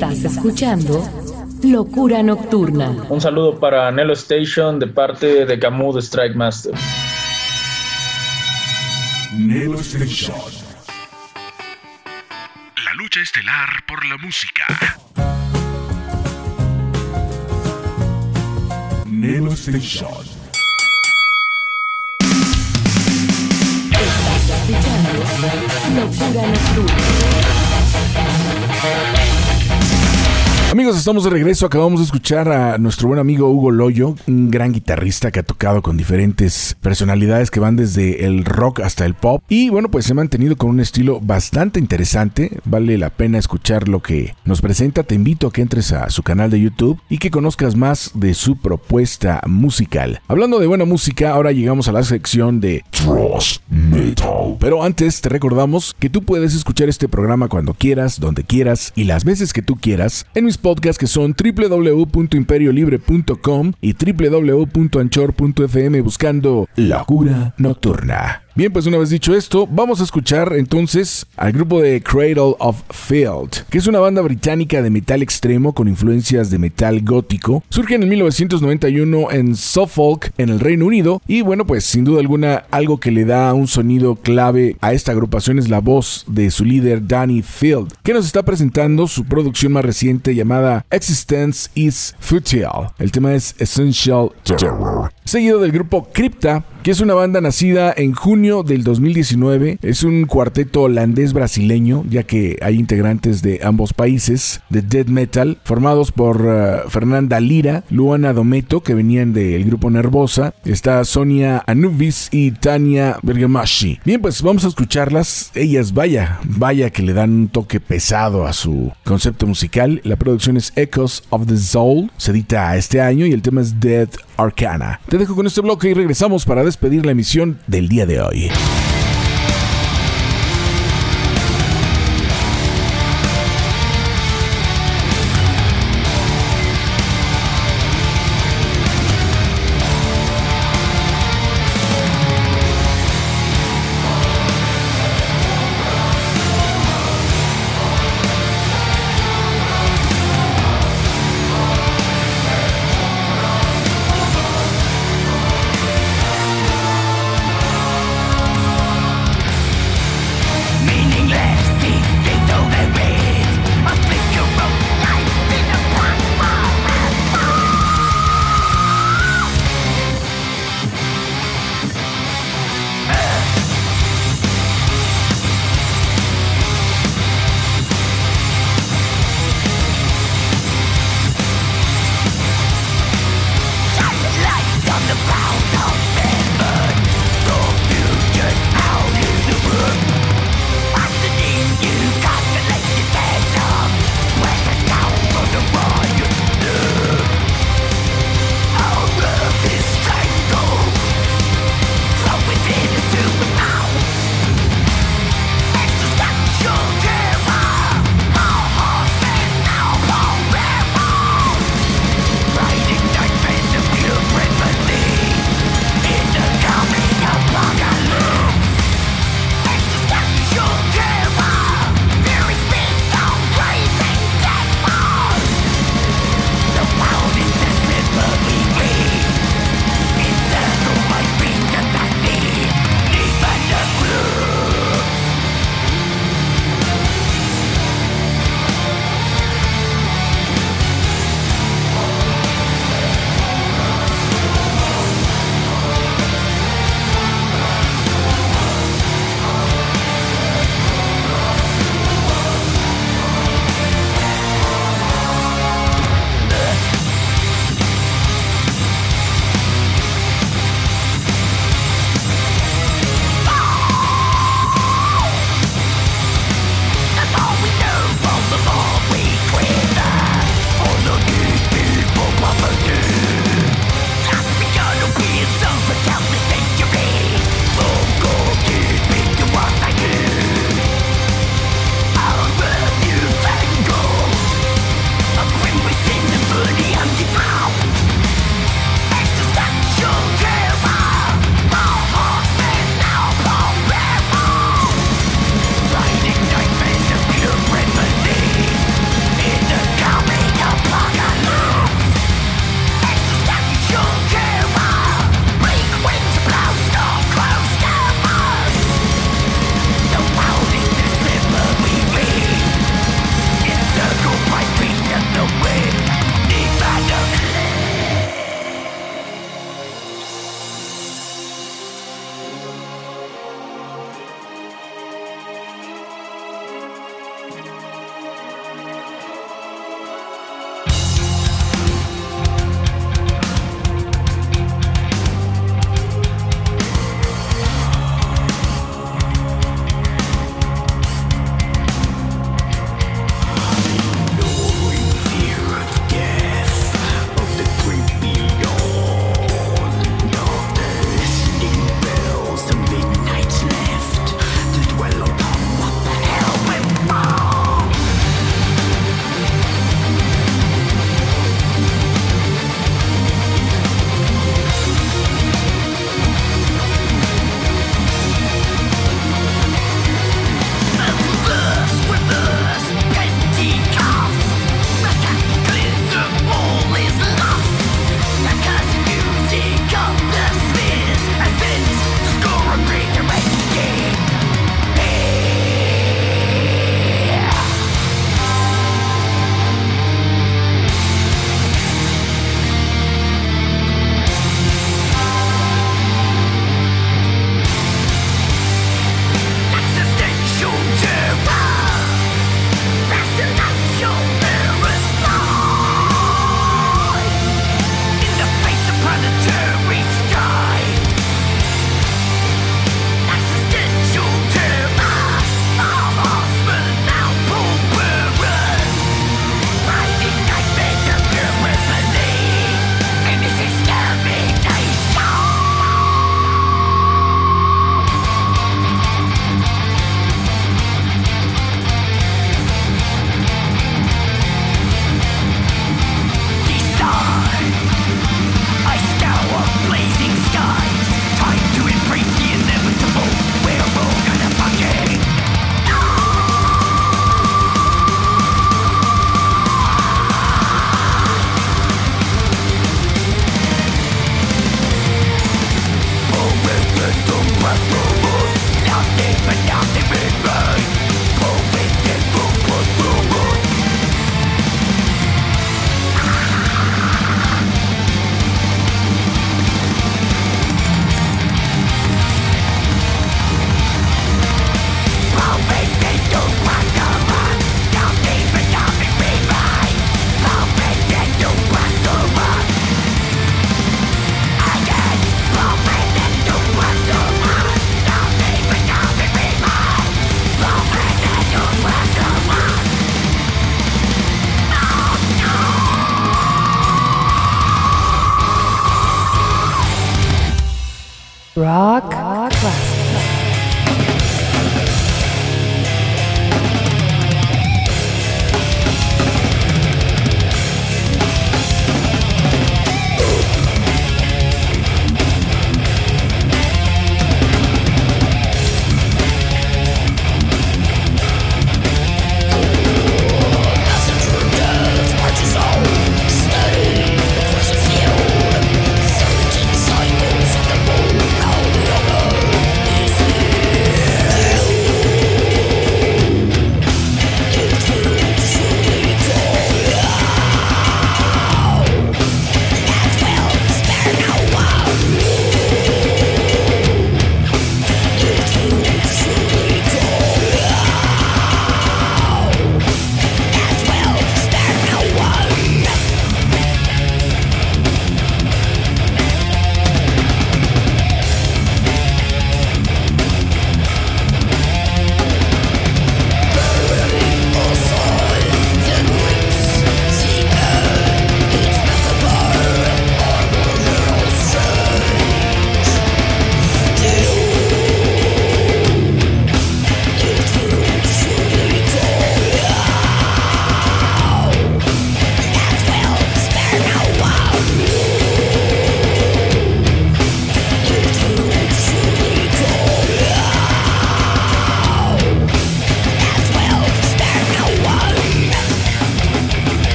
Estás escuchando Locura Nocturna. Un saludo para Nelo Station de parte de Camus de Strike Master. Nelo Station. La lucha estelar por la música. Nelo Station. Estás escuchando Locura Nocturna. Amigos, estamos de regreso. Acabamos de escuchar a nuestro buen amigo Hugo Loyo, un gran guitarrista que ha tocado con diferentes personalidades que van desde el rock hasta el pop. Y bueno, pues se ha mantenido con un estilo bastante interesante. Vale la pena escuchar lo que nos presenta. Te invito a que entres a su canal de YouTube y que conozcas más de su propuesta musical. Hablando de buena música, ahora llegamos a la sección de Trust Metal. Pero antes te recordamos que tú puedes escuchar este programa cuando quieras, donde quieras y las veces que tú quieras en mis que son www.imperiolibre.com y www.anchor.fm buscando La Cura Nocturna. Bien, pues una vez dicho esto, vamos a escuchar entonces al grupo de Cradle of Field, que es una banda británica de metal extremo con influencias de metal gótico. Surge en el 1991 en Suffolk, en el Reino Unido, y bueno, pues sin duda alguna algo que le da un sonido clave a esta agrupación es la voz de su líder Danny Field, que nos está presentando su producción más reciente llamada Existence is Futile. El tema es Essential Terror. Seguido del grupo Crypta, es una banda nacida en junio del 2019. Es un cuarteto holandés brasileño, ya que hay integrantes de ambos países de death metal, formados por uh, Fernanda Lira, Luana Dometo, que venían del grupo Nervosa, está Sonia Anubis y Tania Bergamashi. Bien, pues vamos a escucharlas. Ellas, vaya, vaya que le dan un toque pesado a su concepto musical. La producción es Echoes of the Soul, se edita este año y el tema es Death Arcana. Te dejo con este bloque y regresamos para despedir la emisión del día de hoy.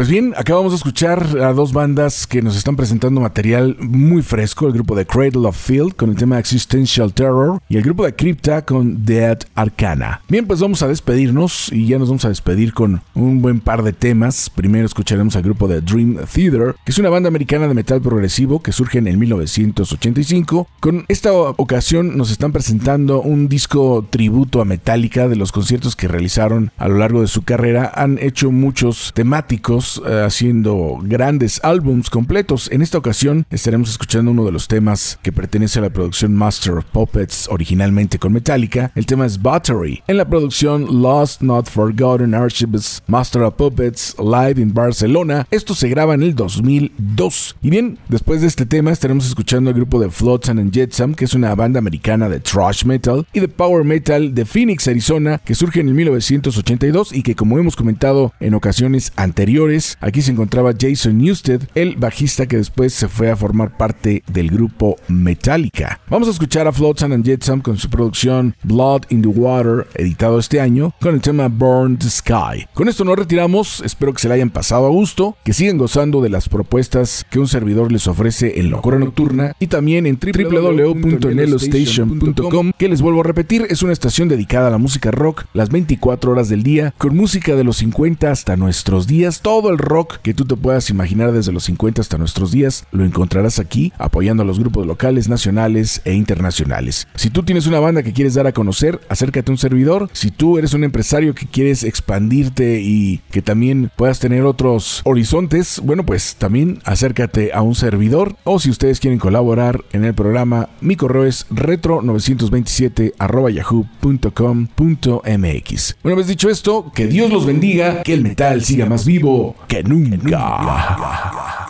Pues bien, acabamos de escuchar a dos bandas que nos están presentando material muy fresco, el grupo de Cradle of Field con el tema Existential Terror y el grupo de Crypta con Dead Arcana. Bien, pues vamos a despedirnos y ya nos vamos a despedir con un buen par de temas. Primero escucharemos al grupo de Dream Theater, que es una banda americana de metal progresivo que surge en el 1985. Con esta ocasión nos están presentando un disco tributo a Metallica de los conciertos que realizaron a lo largo de su carrera. Han hecho muchos temáticos eh, haciendo grandes álbums completos. En esta ocasión estaremos escuchando uno de los temas que pertenece a la producción Master of Puppets originalmente con Metallica. El tema es Battery. En la producción Lost Not Forgotten Archives Master of Puppets Live in Barcelona. Esto se graba en el 2002. Y bien, después de este tema estaremos escuchando el grupo de Flotsam and Jetsam, que es una banda americana de thrash metal y de power metal de Phoenix, Arizona, que surge en el 1982 y que como hemos comentado en ocasiones anteriores, Aquí se encontraba Jason Newsted, el bajista que después se fue a formar parte del grupo Metallica. Vamos a escuchar a Flotsam and Jetsam con su producción Blood in the Water, editado este año, con el tema Burn the Sky. Con esto nos retiramos, espero que se la hayan pasado a gusto, que sigan gozando de las propuestas que un servidor les ofrece en Locura Nocturna y también en www.nelostation.com, que les vuelvo a repetir, es una estación dedicada a la música rock las 24 horas del día, con música de los 50 hasta nuestros días, todo el rock que tú te puedas imaginar desde los 50 hasta nuestros días, lo encontrarás aquí apoyando a los grupos locales, nacionales e internacionales. Si tú tienes una banda que quieres dar a conocer, acércate a un servidor. Si tú eres un empresario que quieres expandirte y que también puedas tener otros horizontes, bueno, pues también acércate a un servidor. O si ustedes quieren colaborar en el programa, mi correo es retro927 yahoo.com.mx. Una vez dicho esto, que Dios los bendiga, que el metal siga más vivo que nunca.